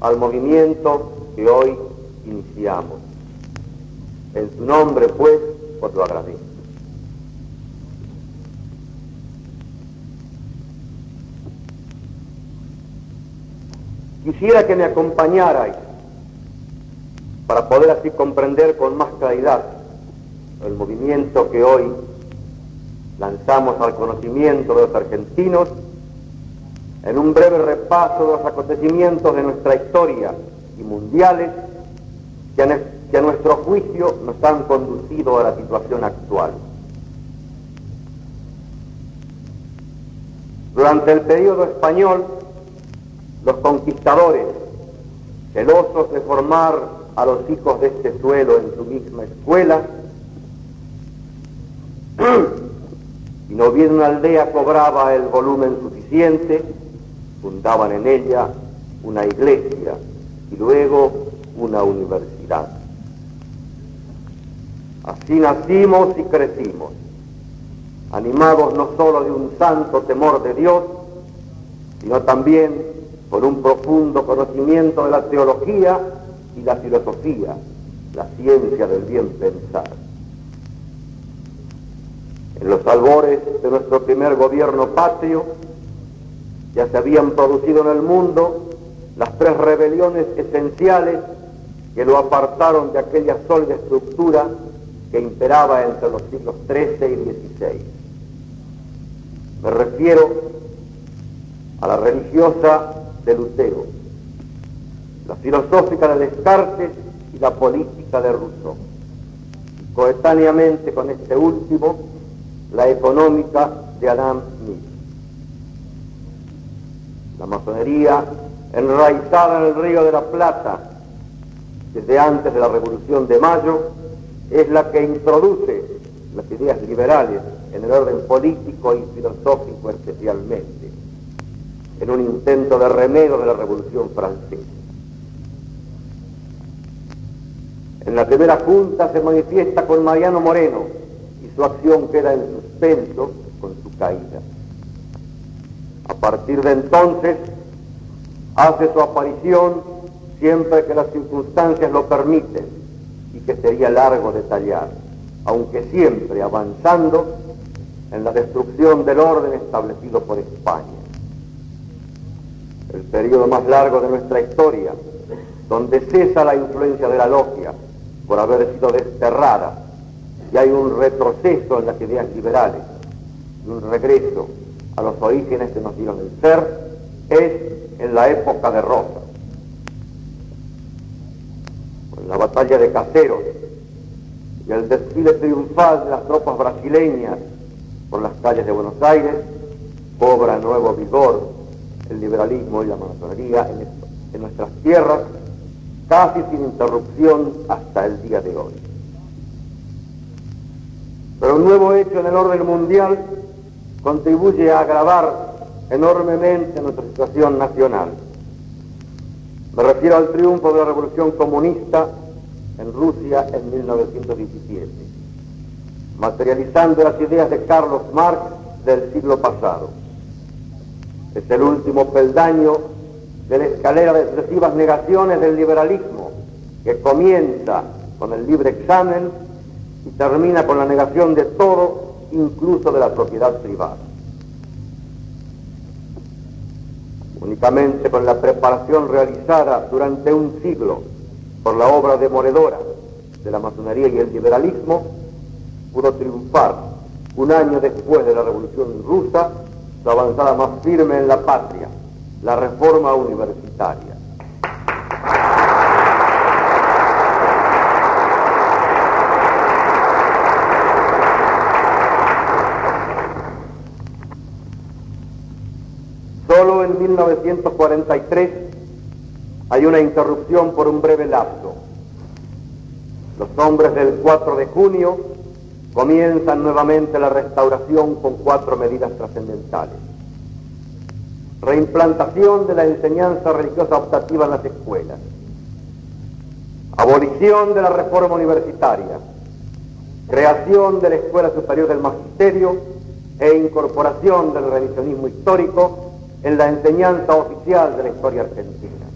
D: al movimiento que hoy iniciamos. En su nombre, pues, os lo agradezco. Quisiera que me acompañarais para poder así comprender con más claridad el movimiento que hoy lanzamos al conocimiento de los argentinos en un breve repaso de los acontecimientos de nuestra historia y mundiales que a, nuestro juicio nos han conducido a la situación actual. Durante el periodo español, los conquistadores, celosos de formar a los hijos de este suelo en su misma escuela, y no bien una aldea cobraba el volumen suficiente, fundaban en ella una iglesia y luego una universidad. Así nacimos y crecimos, animados no solo de un santo temor de Dios, sino también con un profundo conocimiento de la teología y la filosofía, la ciencia del bien pensar. En los albores de nuestro primer gobierno patrio ya se habían producido en el mundo las tres rebeliones esenciales que lo apartaron de aquella sólida estructura que imperaba entre los siglos XIII y XVI. Me refiero a la religiosa de Lutero, la filosófica de Descartes y la política de Rousseau. coetáneamente con este último, la económica de Adam Smith. La masonería, enraizada en el río de la Plata, desde antes de la Revolución de Mayo, es la que introduce las ideas liberales en el orden político y filosófico especialmente en un intento de remedio de la Revolución Francesa. En la primera junta se manifiesta con Mariano Moreno su acción queda en suspenso con su caída. A partir de entonces hace su aparición siempre que las circunstancias lo permiten y que sería largo detallar. aunque siempre avanzando en la destrucción del orden establecido por España. El periodo más largo de nuestra historia, donde cesa la influencia de la logia por haber sido desterrada y hay un retroceso en las ideas liberales un regreso a los orígenes que nos dieron el ser, es en la época de Rosa. En la batalla de Caseros y el desfile triunfal de las tropas brasileñas por las calles de Buenos Aires, cobra nuevo vigor el liberalismo y la masonería en nuestras tierras, casi sin interrupción hasta el día de hoy. Pero un nuevo hecho en el orden mundial contribuye a agravar enormemente nuestra situación nacional. Me refiero al triunfo de la revolución comunista en Rusia en 1917, materializando las ideas de Carlos Marx del siglo pasado. Es el último peldaño de la escalera de excesivas negaciones del liberalismo, que comienza con el libre examen y termina con la negación de todo, incluso de la propiedad privada. Únicamente con la preparación realizada durante un siglo por la obra demoledora de la masonería y el liberalismo, pudo triunfar un año después de la Revolución Rusa su avanzada más firme en la patria, la reforma universitaria. Solo en 1943 hay una interrupción por un breve lapso. Los hombres del 4 de junio comienzan nuevamente la restauración con cuatro medidas trascendentales. Reimplantación de la enseñanza religiosa optativa en las escuelas. Abolición de la reforma universitaria. Creación de la Escuela Superior del Magisterio e incorporación del revisionismo histórico en la enseñanza oficial de la historia argentina.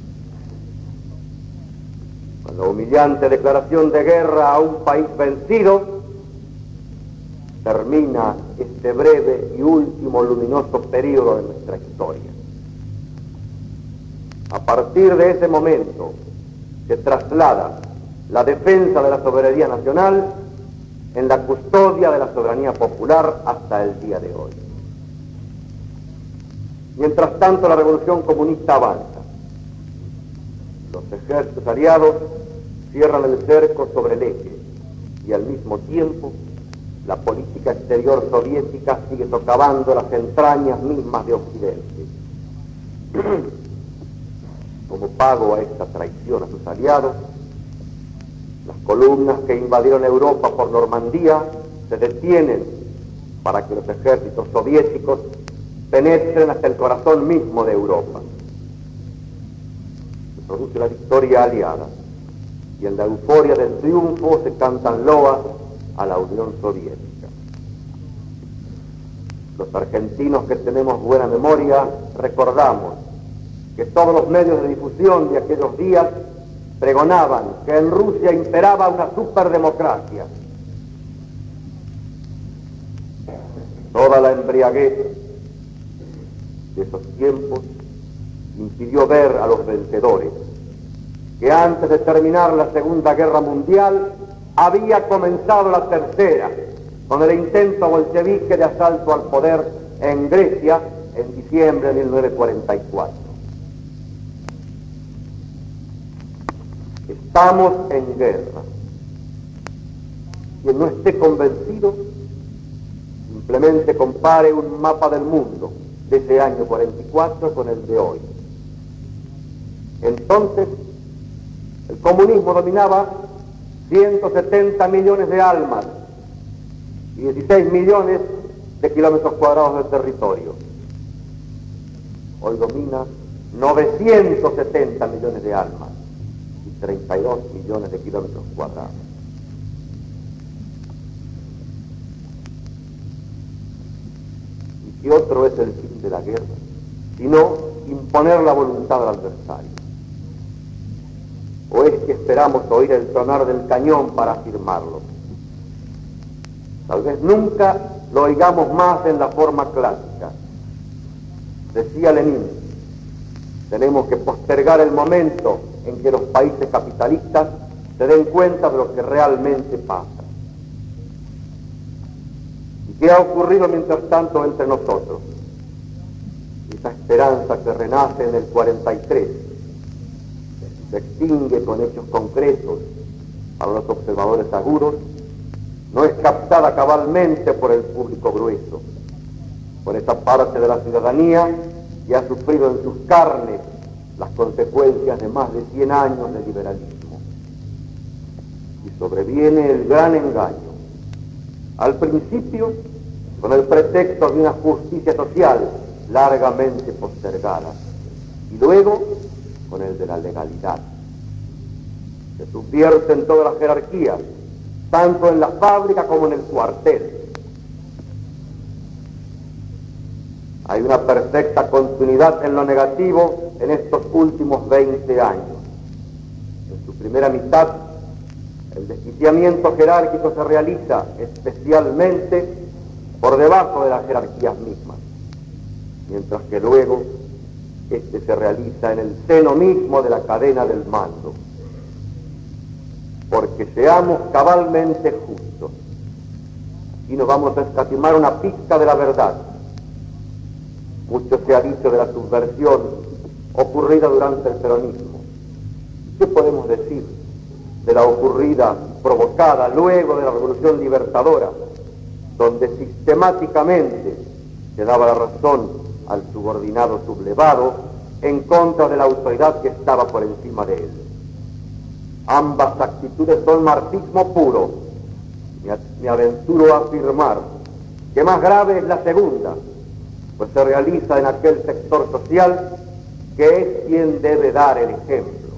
D: Con la humillante declaración de guerra a un país vencido, termina este breve y último luminoso periodo de nuestra historia. A partir de ese momento se traslada la defensa de la soberanía nacional en la custodia de la soberanía popular hasta el día de hoy. Mientras tanto, la revolución comunista avanza. Los ejércitos aliados cierran el cerco sobre el eje y al mismo tiempo la política exterior soviética sigue socavando las entrañas mismas de Occidente. Como pago a esta traición a sus aliados, las columnas que invadieron Europa por Normandía se detienen para que los ejércitos soviéticos penetren hasta el corazón mismo de Europa. Se produce la victoria aliada y en la euforia del triunfo se cantan loas a la Unión Soviética. Los argentinos que tenemos buena memoria recordamos que todos los medios de difusión de aquellos días pregonaban que en Rusia imperaba una superdemocracia. Toda la embriaguez de esos tiempos impidió ver a los vencedores que antes de terminar la Segunda Guerra Mundial había comenzado la tercera, con el intento bolchevique de asalto al poder en Grecia en diciembre de 1944. Estamos en guerra. Quien no esté convencido, simplemente compare un mapa del mundo de ese año 44 con el de hoy. Entonces, el comunismo dominaba 170 millones de almas y 16 millones de kilómetros cuadrados de territorio. Hoy domina 970 millones de almas y 32 millones de kilómetros cuadrados. ¿Y otro es el fin de la guerra? Sino imponer la voluntad al adversario. ¿O es que esperamos oír el sonar del cañón para afirmarlo? Tal vez nunca lo oigamos más en la forma clásica. Decía Lenin, tenemos que postergar el momento en que los países capitalistas se den cuenta de lo que realmente pasa. ¿Y qué ha ocurrido mientras tanto entre nosotros? Esa esperanza que renace en el 43 se extingue con hechos concretos para los observadores agudos, no es captada cabalmente por el público grueso, por esa parte de la ciudadanía que ha sufrido en sus carnes las consecuencias de más de 100 años de liberalismo. Y sobreviene el gran engaño. Al principio, con el pretexto de una justicia social largamente postergada, y luego con el de la legalidad. Se subvierten todas las jerarquías, tanto en la fábrica como en el cuartel. Hay una perfecta continuidad en lo negativo en estos últimos 20 años. En su primera mitad, el desquiciamiento jerárquico se realiza especialmente por debajo de las jerarquías mismas, mientras que luego este se realiza en el seno mismo de la cadena del mando. Porque seamos cabalmente justos y nos vamos a escatimar una pista de la verdad. Mucho se ha dicho de la subversión ocurrida durante el peronismo. ¿Qué podemos decir de la ocurrida, provocada luego de la Revolución Libertadora, donde sistemáticamente se daba la razón al subordinado sublevado en contra de la autoridad que estaba por encima de él? Ambas actitudes son marxismo puro. Me, aventuro a afirmar que más grave es la segunda, pues se realiza en aquel sector social que es quien debe dar el ejemplo.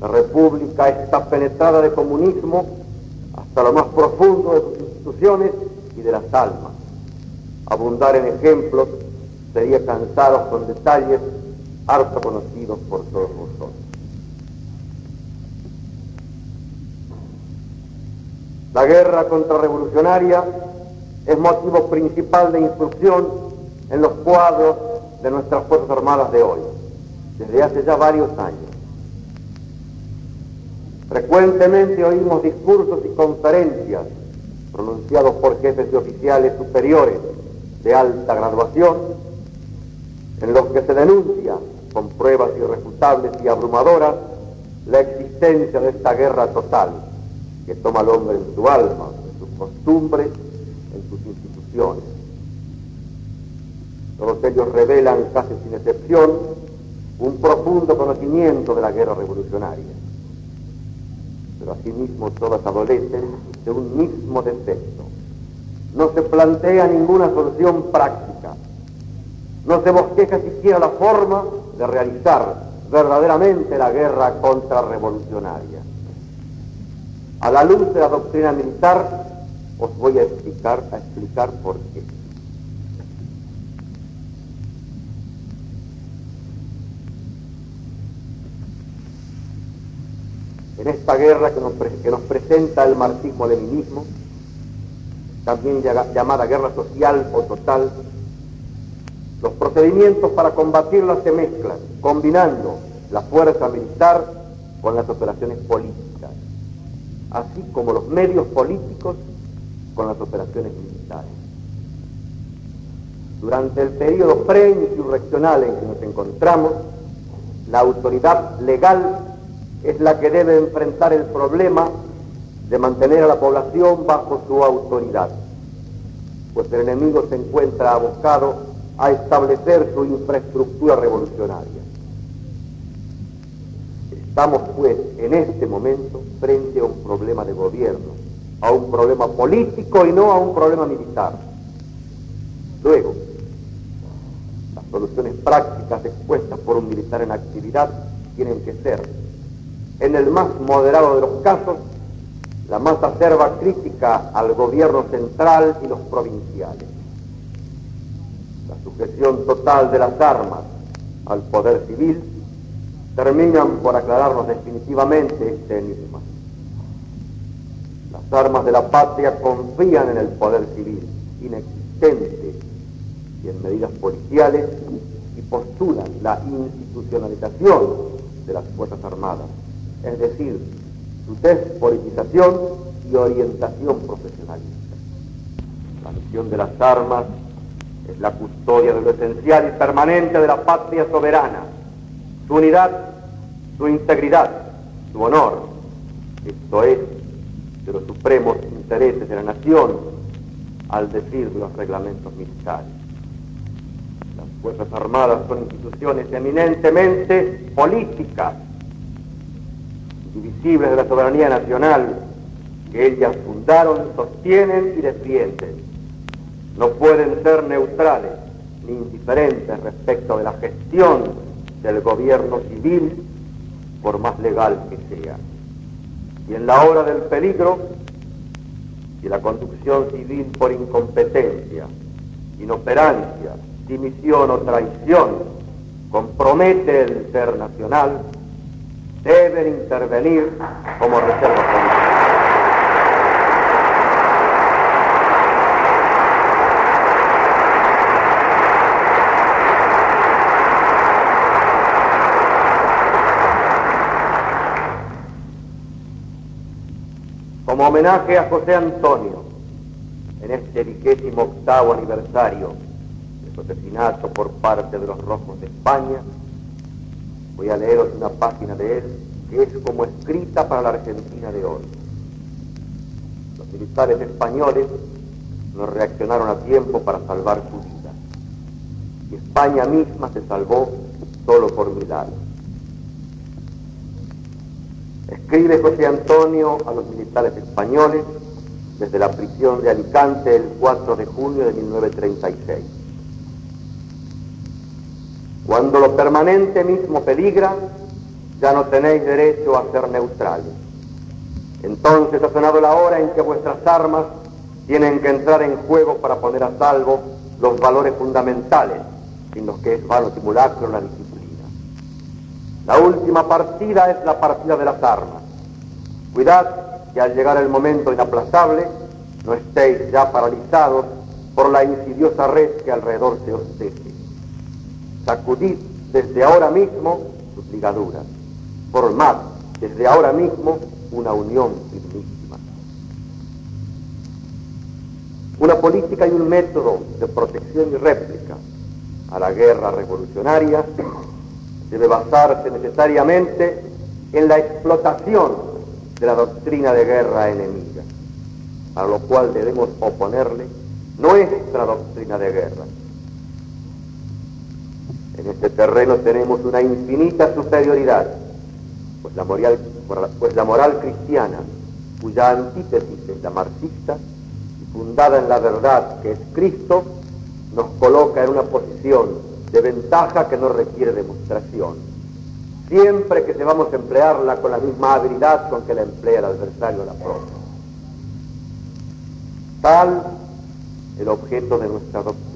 D: La República está penetrada de comunismo hasta lo más profundo de sus instituciones y de las almas. Abundar en ejemplos sería cansaros con detalles harto conocidos por todos vosotros. La guerra contrarrevolucionaria es motivo principal de instrucción en los cuadros de nuestras Fuerzas Armadas de hoy, desde hace ya varios años. Frecuentemente oímos discursos y conferencias pronunciados por jefes de oficiales superiores de alta graduación, en los que se denuncia con pruebas irrefutables y abrumadoras la existencia de esta guerra total que toma al hombre en su alma, en sus costumbres, en sus instituciones. Todos ellos revelan, casi sin excepción, un profundo conocimiento de la guerra revolucionaria. Pero asimismo todas adolecen de un mismo defecto. No se plantea ninguna solución práctica. No se bosqueja siquiera la forma de realizar verdaderamente la guerra contrarrevolucionaria. A la luz de la doctrina militar, os voy a explicar, a explicar por qué. En esta guerra que nos, presenta el marxismo-leninismo, también llamada guerra social o total, los procedimientos para combatirla se mezclan, combinando la fuerza militar con las operaciones políticas, así como los medios políticos con las operaciones militares. Durante el periodo pre-insurreccional en que nos encontramos, la autoridad legal es la que debe enfrentar el problema de mantener a la población bajo su autoridad, pues el enemigo se encuentra abocado a establecer su infraestructura revolucionaria. Estamos pues en este momento frente a un problema de gobierno, a un problema político y no a un problema militar. Luego, las soluciones prácticas expuestas por un militar en actividad tienen que ser en el más moderado de los casos, la más acerba crítica al gobierno central y los provinciales. La sujeción total de las armas al poder civil terminan por aclararnos definitivamente este enigma. La Las armas de la patria confían en el poder civil, inexistente, y en medidas policiales, y postulan la institucionalización de las Fuerzas Armadas, es decir, su despolitización y orientación profesionalista. La misión de las armas es la custodia de lo esencial y permanente de la patria soberana, su unidad, su integridad, su honor, esto es, de los supremos intereses de la nación, al decir los reglamentos militares. Las Fuerzas Armadas son instituciones eminentemente políticas, divisibles de la soberanía nacional, que ellas fundaron, sostienen y defienden. No pueden ser neutrales ni indiferentes respecto de la gestión del gobierno civil, por más legal que sea y en la hora del peligro, si la conducción civil por incompetencia, inoperancia, dimisión o traición compromete el ser nacional, deben intervenir como reserva política. como homenaje a José Antonio en este vigésimo octavo aniversario de su asesinato por parte de los rojos de España, voy a leeros una página de él que es como escrita para la Argentina de hoy. Los militares españoles no reaccionaron a tiempo para salvar su vida. Y España misma se salvó solo por milagro. Escribe José Antonio a los militares españoles desde la prisión de Alicante el 4 de junio de 1936. Cuando lo permanente mismo peligra, ya no tenéis derecho a ser neutrales. Entonces ha sonado la hora en que vuestras armas tienen que entrar en juego para poner a salvo los valores fundamentales sin los que es vano simulacro la disciplina. La última partida es la partida de las armas. Cuidad que al llegar el momento inaplazable no estéis ya paralizados por la insidiosa red que alrededor se os teje. Sacudid desde ahora mismo sus ligaduras. Formad desde ahora mismo una unión firmísima. Una política y un método de protección y réplica a la guerra revolucionaria debe basarse necesariamente en la explotación de la doctrina de guerra enemiga, a lo cual debemos oponerle nuestra doctrina de guerra. En este terreno tenemos una infinita superioridad, pues la moral, pues la moral cristiana, cuya antítesis es la marxista, fundada en la verdad que es Cristo, nos coloca en una posición de ventaja que no requiere demostración, siempre que a emplearla con la misma habilidad con que la emplea el adversario la propia. Tal el objeto de nuestra doctrina,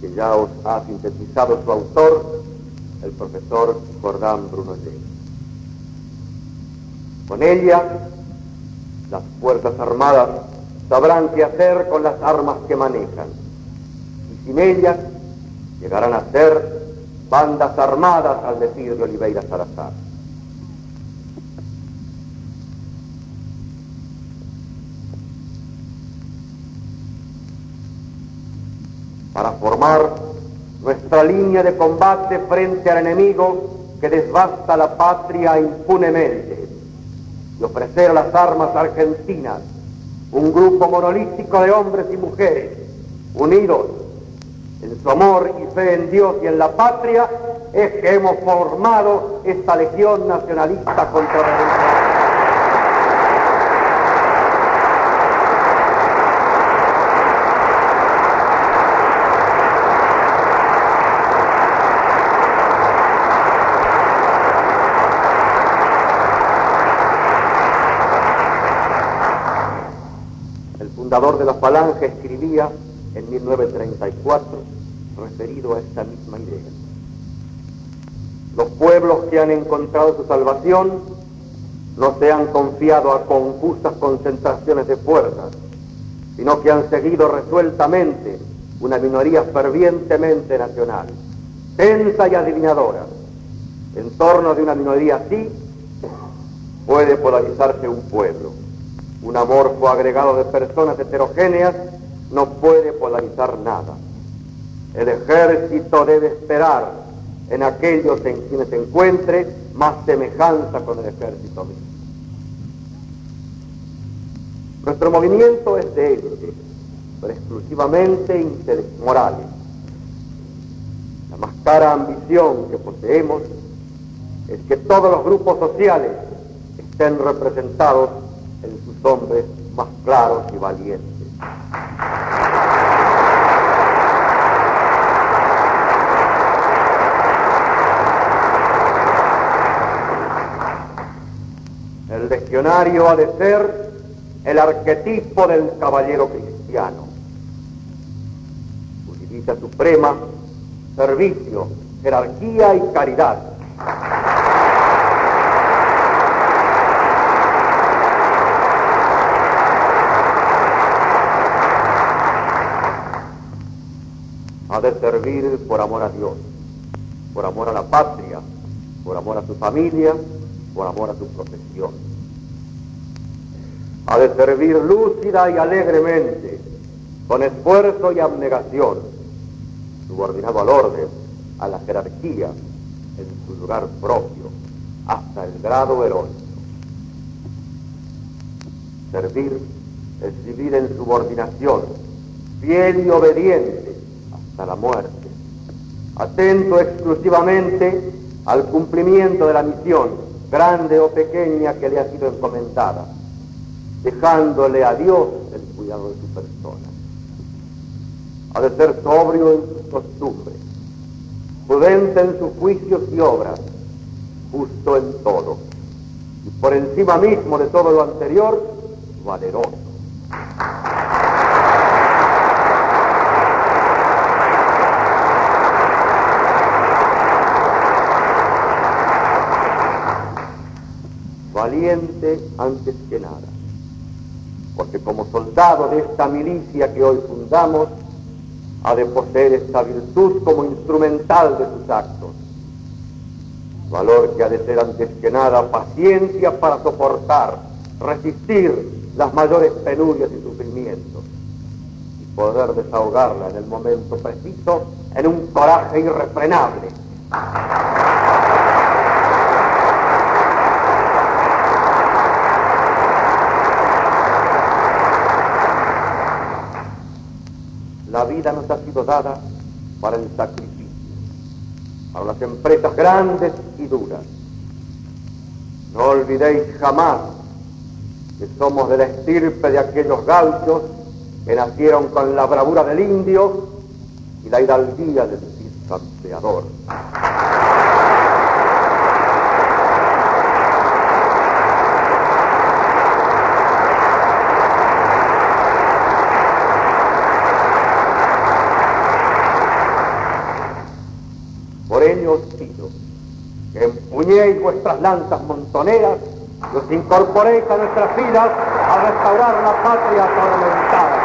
D: que ya os ha sintetizado su autor, el profesor Jordán Bruno Con ella, las Fuerzas Armadas sabrán qué hacer con las armas que manejan, y sin ellas llegarán a ser bandas armadas al decir de Oliveira Salazar. Para formar nuestra línea de combate frente al enemigo que desbasta la patria impunemente y ofrecer a las armas argentinas un grupo monolítico de hombres y mujeres unidos en su amor y fe en Dios y en la patria, es que hemos formado esta legión nacionalista contra fundador de la falange escribía en 1934 referido a esta misma idea. Los pueblos que han encontrado su salvación no se han confiado a confusas concentraciones de fuerzas, sino que han seguido resueltamente una minoría fervientemente nacional, tensa y adivinadora. En torno de una minoría así puede polarizarse un pueblo. Un amorfo agregado de personas heterogéneas no puede polarizar nada. El ejército debe esperar en aquellos en quienes encuentre más semejanza con el ejército mismo. Nuestro movimiento es de élite, pero exclusivamente interés morales. La más cara ambición que poseemos es que todos los grupos sociales estén representados en sus hombres más claros y valientes. El legionario ha de ser el arquetipo del caballero cristiano. Su divisa suprema, servicio, jerarquía y caridad. Ha de por amor a Dios, por amor a la patria, por amor a su familia, por amor a su profesión. Ha de servir lúcida y alegremente, con esfuerzo y abnegación, subordinado al orden, a la jerarquía, en su lugar propio, hasta el grado heroico. Servir es vivir en subordinación, fiel y obediente hasta la muerte, atento exclusivamente al cumplimiento de la misión, grande o pequeña, que le ha sido encomendada, dejándole a Dios el cuidado de su persona. Ha de ser sobrio en sus costumbres, prudente en sus juicios y obras, justo en todo, y por encima mismo de todo lo anterior, valeroso. Antes que nada, porque como soldado de esta milicia que hoy fundamos, ha de poseer esta virtud como instrumental de sus actos. Valor que ha de ser antes que nada paciencia para soportar, resistir las mayores penurias y sufrimientos y poder desahogarla en el momento preciso en un coraje irrefrenable. La vida nos ha sido dada para el sacrificio, para las empresas grandes y duras. No olvidéis jamás que somos de la estirpe de aquellos gauchos que nacieron con la bravura del indio y la hidalguía del Cid campeador. Por ello os pido que vuestras lanzas montoneras y os incorporéis a nuestras filas a restaurar la patria atormentada.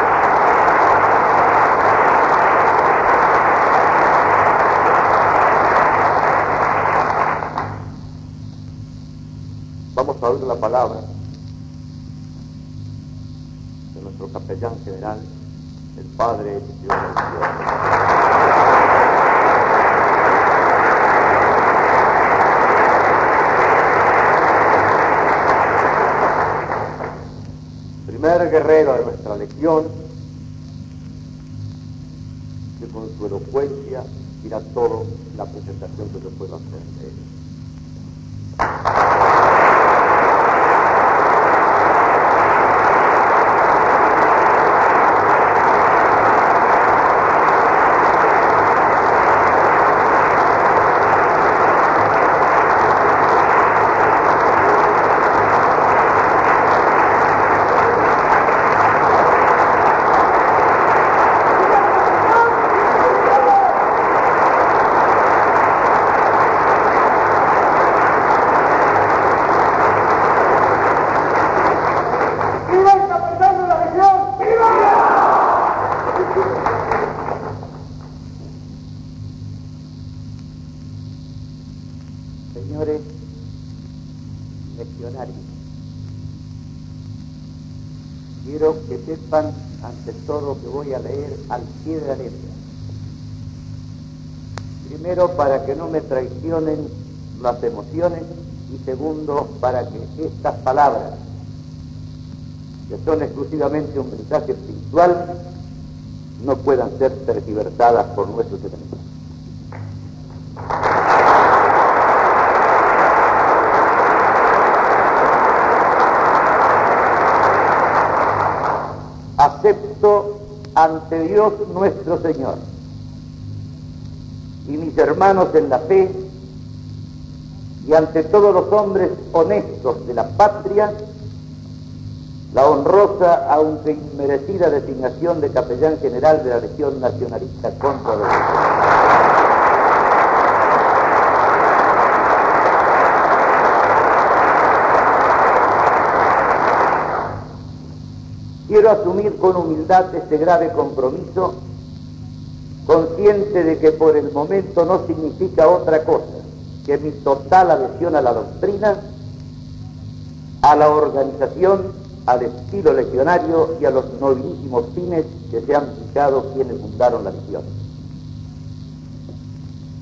D: Vamos a oír la palabra de nuestro capellán general, el padre Isidoro de nuestra legión, que con su elocuencia dirá todo la presentación
F: me traicionen las emociones y segundo, para que estas palabras, que son exclusivamente un mensaje espiritual, no puedan ser tergiversadas por nuestros enemigos. Acepto ante Dios nuestro Señor y mis hermanos en la fe y ante todos los hombres honestos de la patria la honrosa, aunque inmerecida designación de capellán general de la Legión Nacionalista contra la Quiero asumir con humildad este grave compromiso, consciente de que por el momento no significa otra cosa que mi total adhesión a la doctrina, a la organización, al estilo legionario y a los nobilísimos fines que se han fijado quienes fundaron la misión.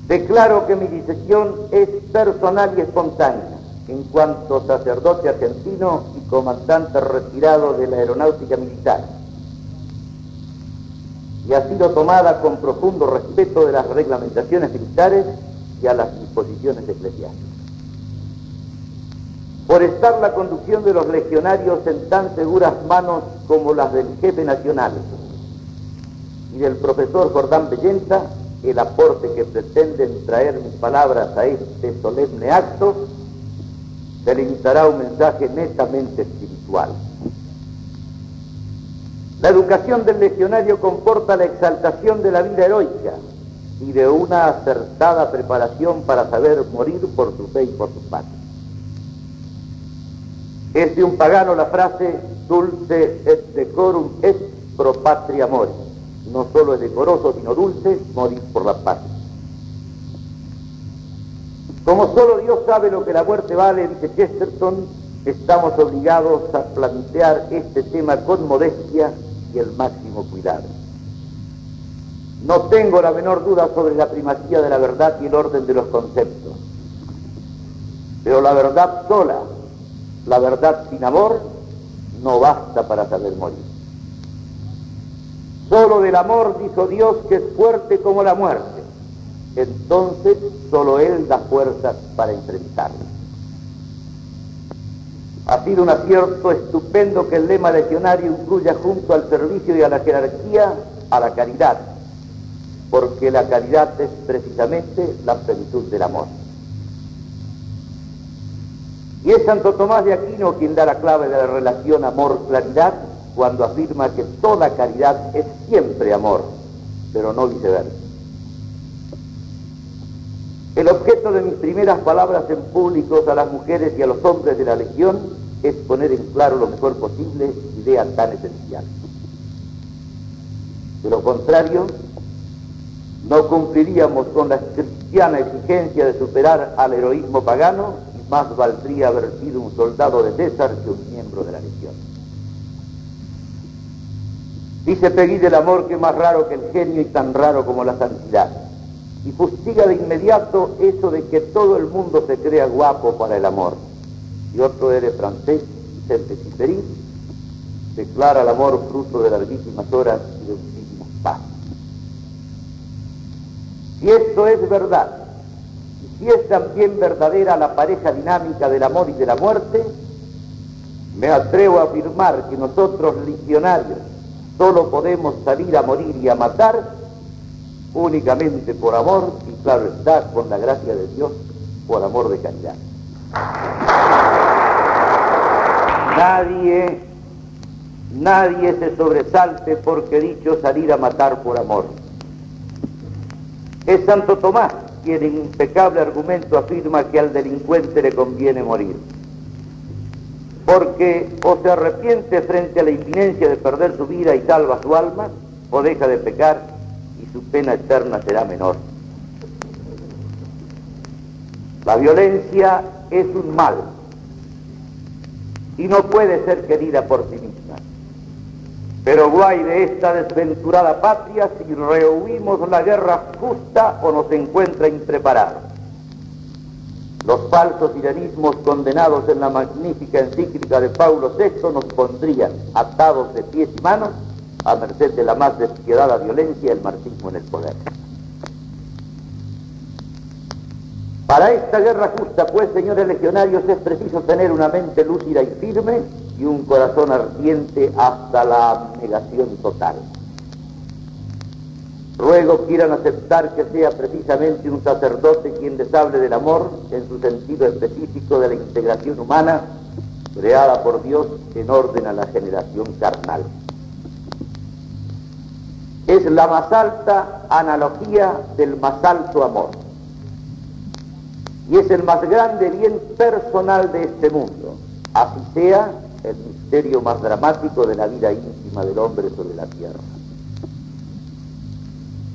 F: Declaro que mi decisión es personal y espontánea en cuanto sacerdote argentino y comandante retirado de la aeronáutica militar. Y ha sido tomada con profundo respeto de las reglamentaciones militares y a las disposiciones eclesiásticas. Por estar la conducción de los legionarios en tan seguras manos como las del jefe nacional y del profesor Jordán Bellenta, el aporte que pretenden traer mis palabras a este solemne acto delimitará un mensaje netamente espiritual. La educación del legionario comporta la exaltación de la vida heroica y de una acertada preparación para saber morir por su fe y por su patria. Es de un pagano la frase dulce et decorum est pro patria mori. No solo es decoroso, sino dulce morir por la patria. Como solo Dios sabe lo que la muerte vale, dice Chesterton, estamos obligados a plantear este tema con modestia y el máximo cuidado. No tengo la menor duda sobre la primacía de la verdad y el orden de los conceptos, pero la verdad sola, la verdad sin amor, no basta para saber morir. Solo del amor dijo Dios que es fuerte como la muerte entonces solo Él da fuerzas para enfrentarlo. Ha sido un acierto estupendo que el lema legionario incluya junto al servicio y a la jerarquía a la caridad, porque la caridad es precisamente la plenitud del amor. Y es Santo Tomás de Aquino quien da la clave de la relación amor-claridad cuando afirma que toda caridad es siempre amor, pero no viceversa. El objeto de mis primeras palabras en público a las mujeres y a los hombres de la Legión es poner en claro lo mejor posible ideas tan esenciales. De lo contrario, no cumpliríamos con la cristiana exigencia de superar al heroísmo pagano y más valdría haber sido un soldado de César que un miembro de la Legión. Dice Pegui del amor que es más raro que el genio y tan raro como la santidad y fustiga de inmediato eso de que todo el mundo se crea guapo para el amor. Y otro eres francés, Vicente Ciperín, declara el amor fruto de larguísimas horas y de muchísimos pasos. Si esto es verdad, y si es también verdadera la pareja dinámica del amor y de la muerte, me atrevo a afirmar que nosotros legionarios solo podemos salir a morir y a matar únicamente por amor y claro está, con la gracia de Dios, por amor de caridad. Nadie, nadie se sobresalte porque dicho salir a matar por amor. Es Santo Tomás quien en impecable argumento afirma que al delincuente le conviene morir. Porque o se arrepiente frente a la inminencia de perder su vida y salva su alma, o deja de pecar y su pena eterna será menor. La violencia es un mal y no puede ser querida por sí misma. Pero guay de esta desventurada patria si rehuimos la guerra justa o nos encuentra impreparados. Los falsos iranismos condenados en la magnífica encíclica de Paulo VI nos pondrían atados de pies y manos a merced de la más despiadada violencia y el marxismo en el poder. Para esta guerra justa, pues, señores legionarios, es preciso tener una mente lúcida y firme y un corazón ardiente hasta la abnegación total. Ruego quieran aceptar que sea precisamente un sacerdote quien les hable del amor en su sentido específico de la integración humana creada por Dios en orden a la generación carnal. Es la más alta analogía del más alto amor y es el más grande bien personal de este mundo. Así sea el misterio más dramático de la vida íntima del hombre sobre la tierra.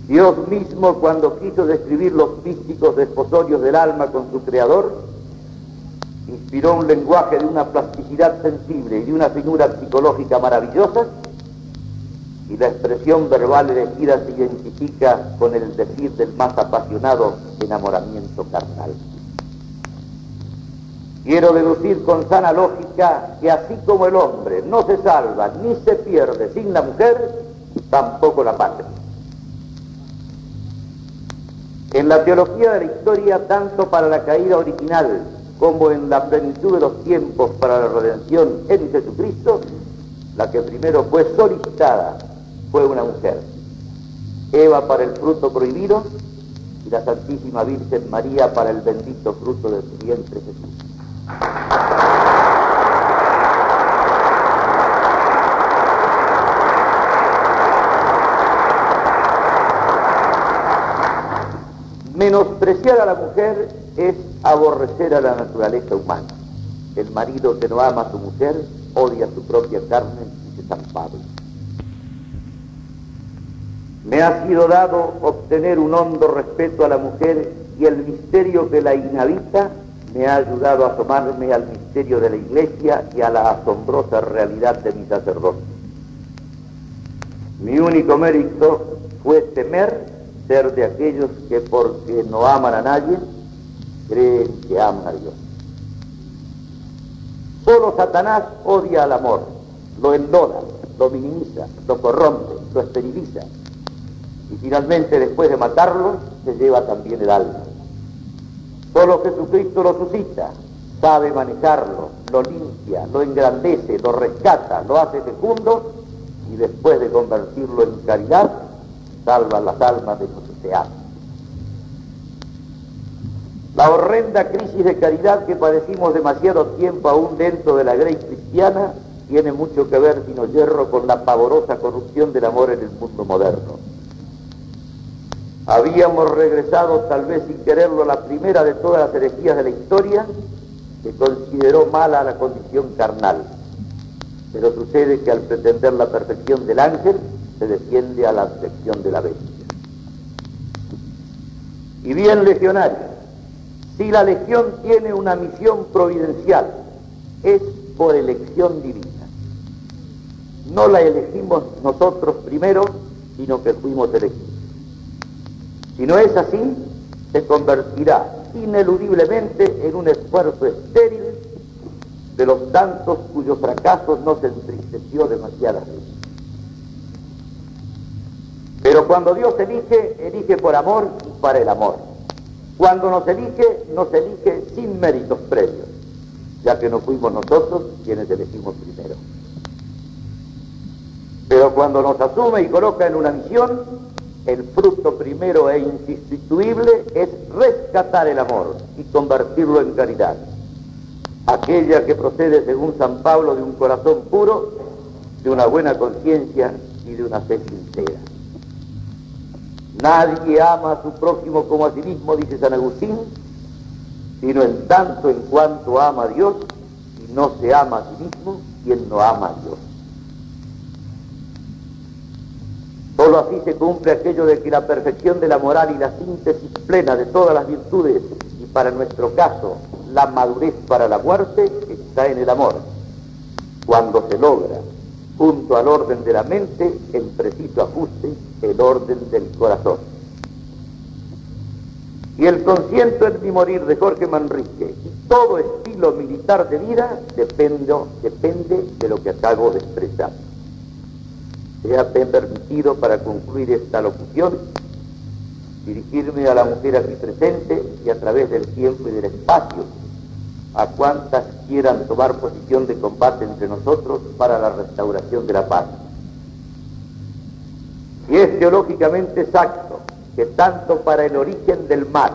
F: Dios mismo, cuando quiso describir los místicos desposorios del alma con su creador, inspiró un lenguaje de una plasticidad sensible y de una finura psicológica maravillosa, y la expresión verbal elegida se identifica con el decir del más apasionado enamoramiento carnal. Quiero deducir con sana lógica que así como el hombre no se salva ni se pierde sin la mujer, tampoco la patria. En la teología de la historia, tanto para la caída original como en la plenitud de los tiempos para la redención en Jesucristo, la que primero fue solicitada fue una mujer. Eva para el fruto prohibido y la Santísima Virgen María para el bendito fruto de su vientre Jesús. Menospreciar a la mujer es aborrecer a la naturaleza humana. El marido que no ama a su mujer odia su propia carne, dice San Pablo. Me ha sido dado obtener un hondo respeto a la mujer y el misterio que la inhabita me ha ayudado a asomarme al misterio de la iglesia y a la asombrosa realidad de mi sacerdocio. Mi único mérito fue temer ser de aquellos que porque no aman a nadie, creen que aman a Dios. Solo Satanás odia al amor, lo enloda, lo minimiza, lo corrompe, lo esteriliza y finalmente después de matarlo se lleva también el alma. Solo Jesucristo lo suscita, sabe manejarlo, lo limpia, lo engrandece, lo rescata, lo hace fecundo y después de convertirlo en caridad, salva las almas de los que se aman. La horrenda crisis de caridad que padecimos demasiado tiempo aún dentro de la grey cristiana tiene mucho que ver, sino hierro, con la pavorosa corrupción del amor en el mundo moderno. Habíamos regresado, tal vez sin quererlo, a la primera de todas las herejías de la historia, que consideró mala la condición carnal. Pero sucede que al pretender la perfección del ángel, se defiende a la perfección de la bestia. Y bien, legionario, si la legión tiene una misión providencial, es por elección divina. No la elegimos nosotros primero, sino que fuimos elegidos. Si no es así, se convertirá ineludiblemente en un esfuerzo estéril de los tantos cuyos fracasos no se entristeció demasiadas veces. Pero cuando Dios elige, elige por amor y para el amor. Cuando nos elige, nos elige sin méritos previos, ya que no fuimos nosotros quienes elegimos primero. Pero cuando nos asume y coloca en una misión, el fruto primero e insustituible es rescatar el amor y convertirlo en caridad. Aquella que procede, según San Pablo, de un corazón puro, de una buena conciencia y de una fe sincera. Nadie ama a su prójimo como a sí mismo, dice San Agustín, sino en tanto en cuanto ama a Dios y no se ama a sí mismo quien no ama a Dios. Solo así se cumple aquello de que la perfección de la moral y la síntesis plena de todas las virtudes y para nuestro caso la madurez para la muerte está en el amor. Cuando se logra, junto al orden de la mente, en preciso ajuste, el orden del corazón. Y el consiento en mi morir de Jorge Manrique y todo estilo militar de vida depende, depende de lo que acabo de expresar. Sea permitido para concluir esta locución dirigirme a la mujer aquí presente y a través del tiempo y del espacio a cuantas quieran tomar posición de combate entre nosotros para la restauración de la paz. Y es teológicamente exacto que tanto para el origen del mal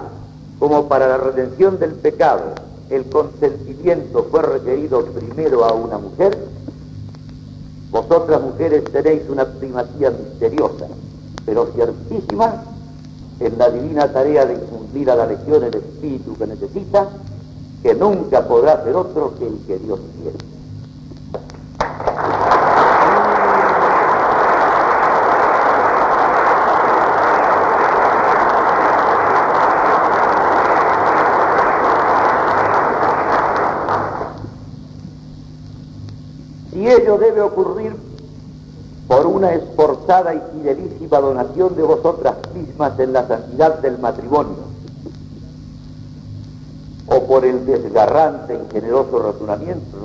F: como para la redención del pecado el consentimiento fue requerido primero a una mujer, vosotras mujeres tenéis una primacía misteriosa, pero ciertísima en la divina tarea de infundir a la legión el espíritu que necesita, que nunca podrá ser otro que el que Dios quiere. Si ello debe ocurrir por una esforzada y fidelísima donación de vosotras mismas en la santidad del matrimonio, o por el desgarrante y generoso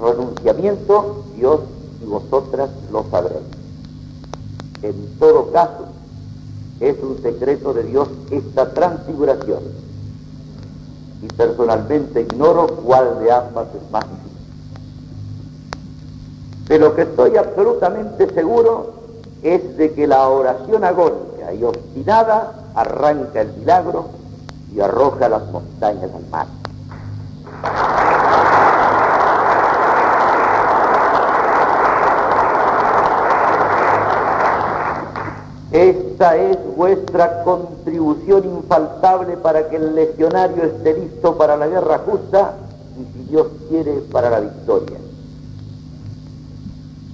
F: renunciamiento, Dios y vosotras lo sabréis. En todo caso, es un secreto de Dios esta transfiguración, y personalmente ignoro cuál de ambas es más difícil. De lo que estoy absolutamente seguro es de que la oración agónica y obstinada arranca el milagro y arroja las montañas al mar. Esta es vuestra contribución infaltable para que el legionario esté listo para la guerra justa y si Dios quiere para la victoria.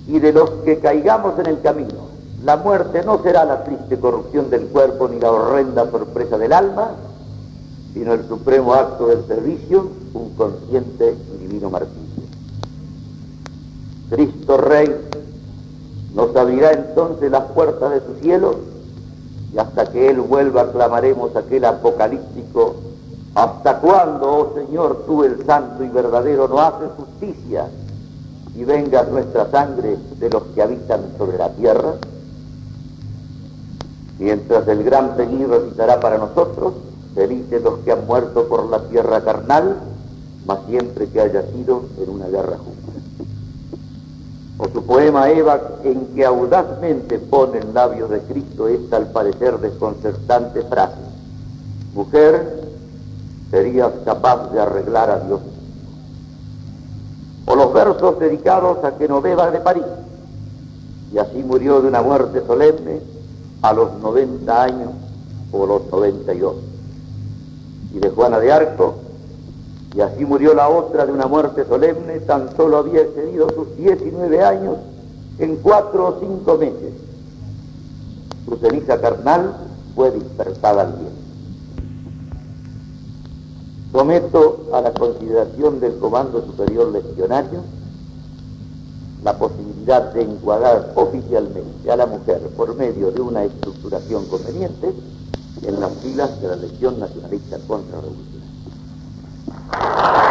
F: Y de los que caigamos en el camino, la muerte no será la triste corrupción del cuerpo ni la horrenda sorpresa del alma, sino el supremo acto del servicio, un consciente y divino martirio. Cristo Rey nos abrirá entonces las puertas de su cielo y hasta que Él vuelva clamaremos aquel apocalíptico, ¿hasta cuándo, oh Señor, tú el santo y verdadero no haces justicia y venga nuestra sangre de los que habitan sobre la tierra? Mientras el gran peligro recitará para nosotros, felices los que han muerto por la tierra carnal, mas siempre que haya sido en una guerra justa. O su poema Eva, en que audazmente pone en labios de Cristo esta al parecer desconcertante frase, mujer, serías capaz de arreglar a Dios. O los versos dedicados a Genoveva de París, y así murió de una muerte solemne a los 90 años o los 92. Y de Juana de Arco, y así murió la otra de una muerte solemne, tan solo había excedido sus 19 años en cuatro o cinco meses. Su ceniza carnal fue dispersada al viento. Someto a la consideración del Comando Superior Legionario la posibilidad de encuadrar oficialmente a la mujer por medio de una estructuración conveniente en las filas de la Legión Nacionalista Contrarrevolucionaria.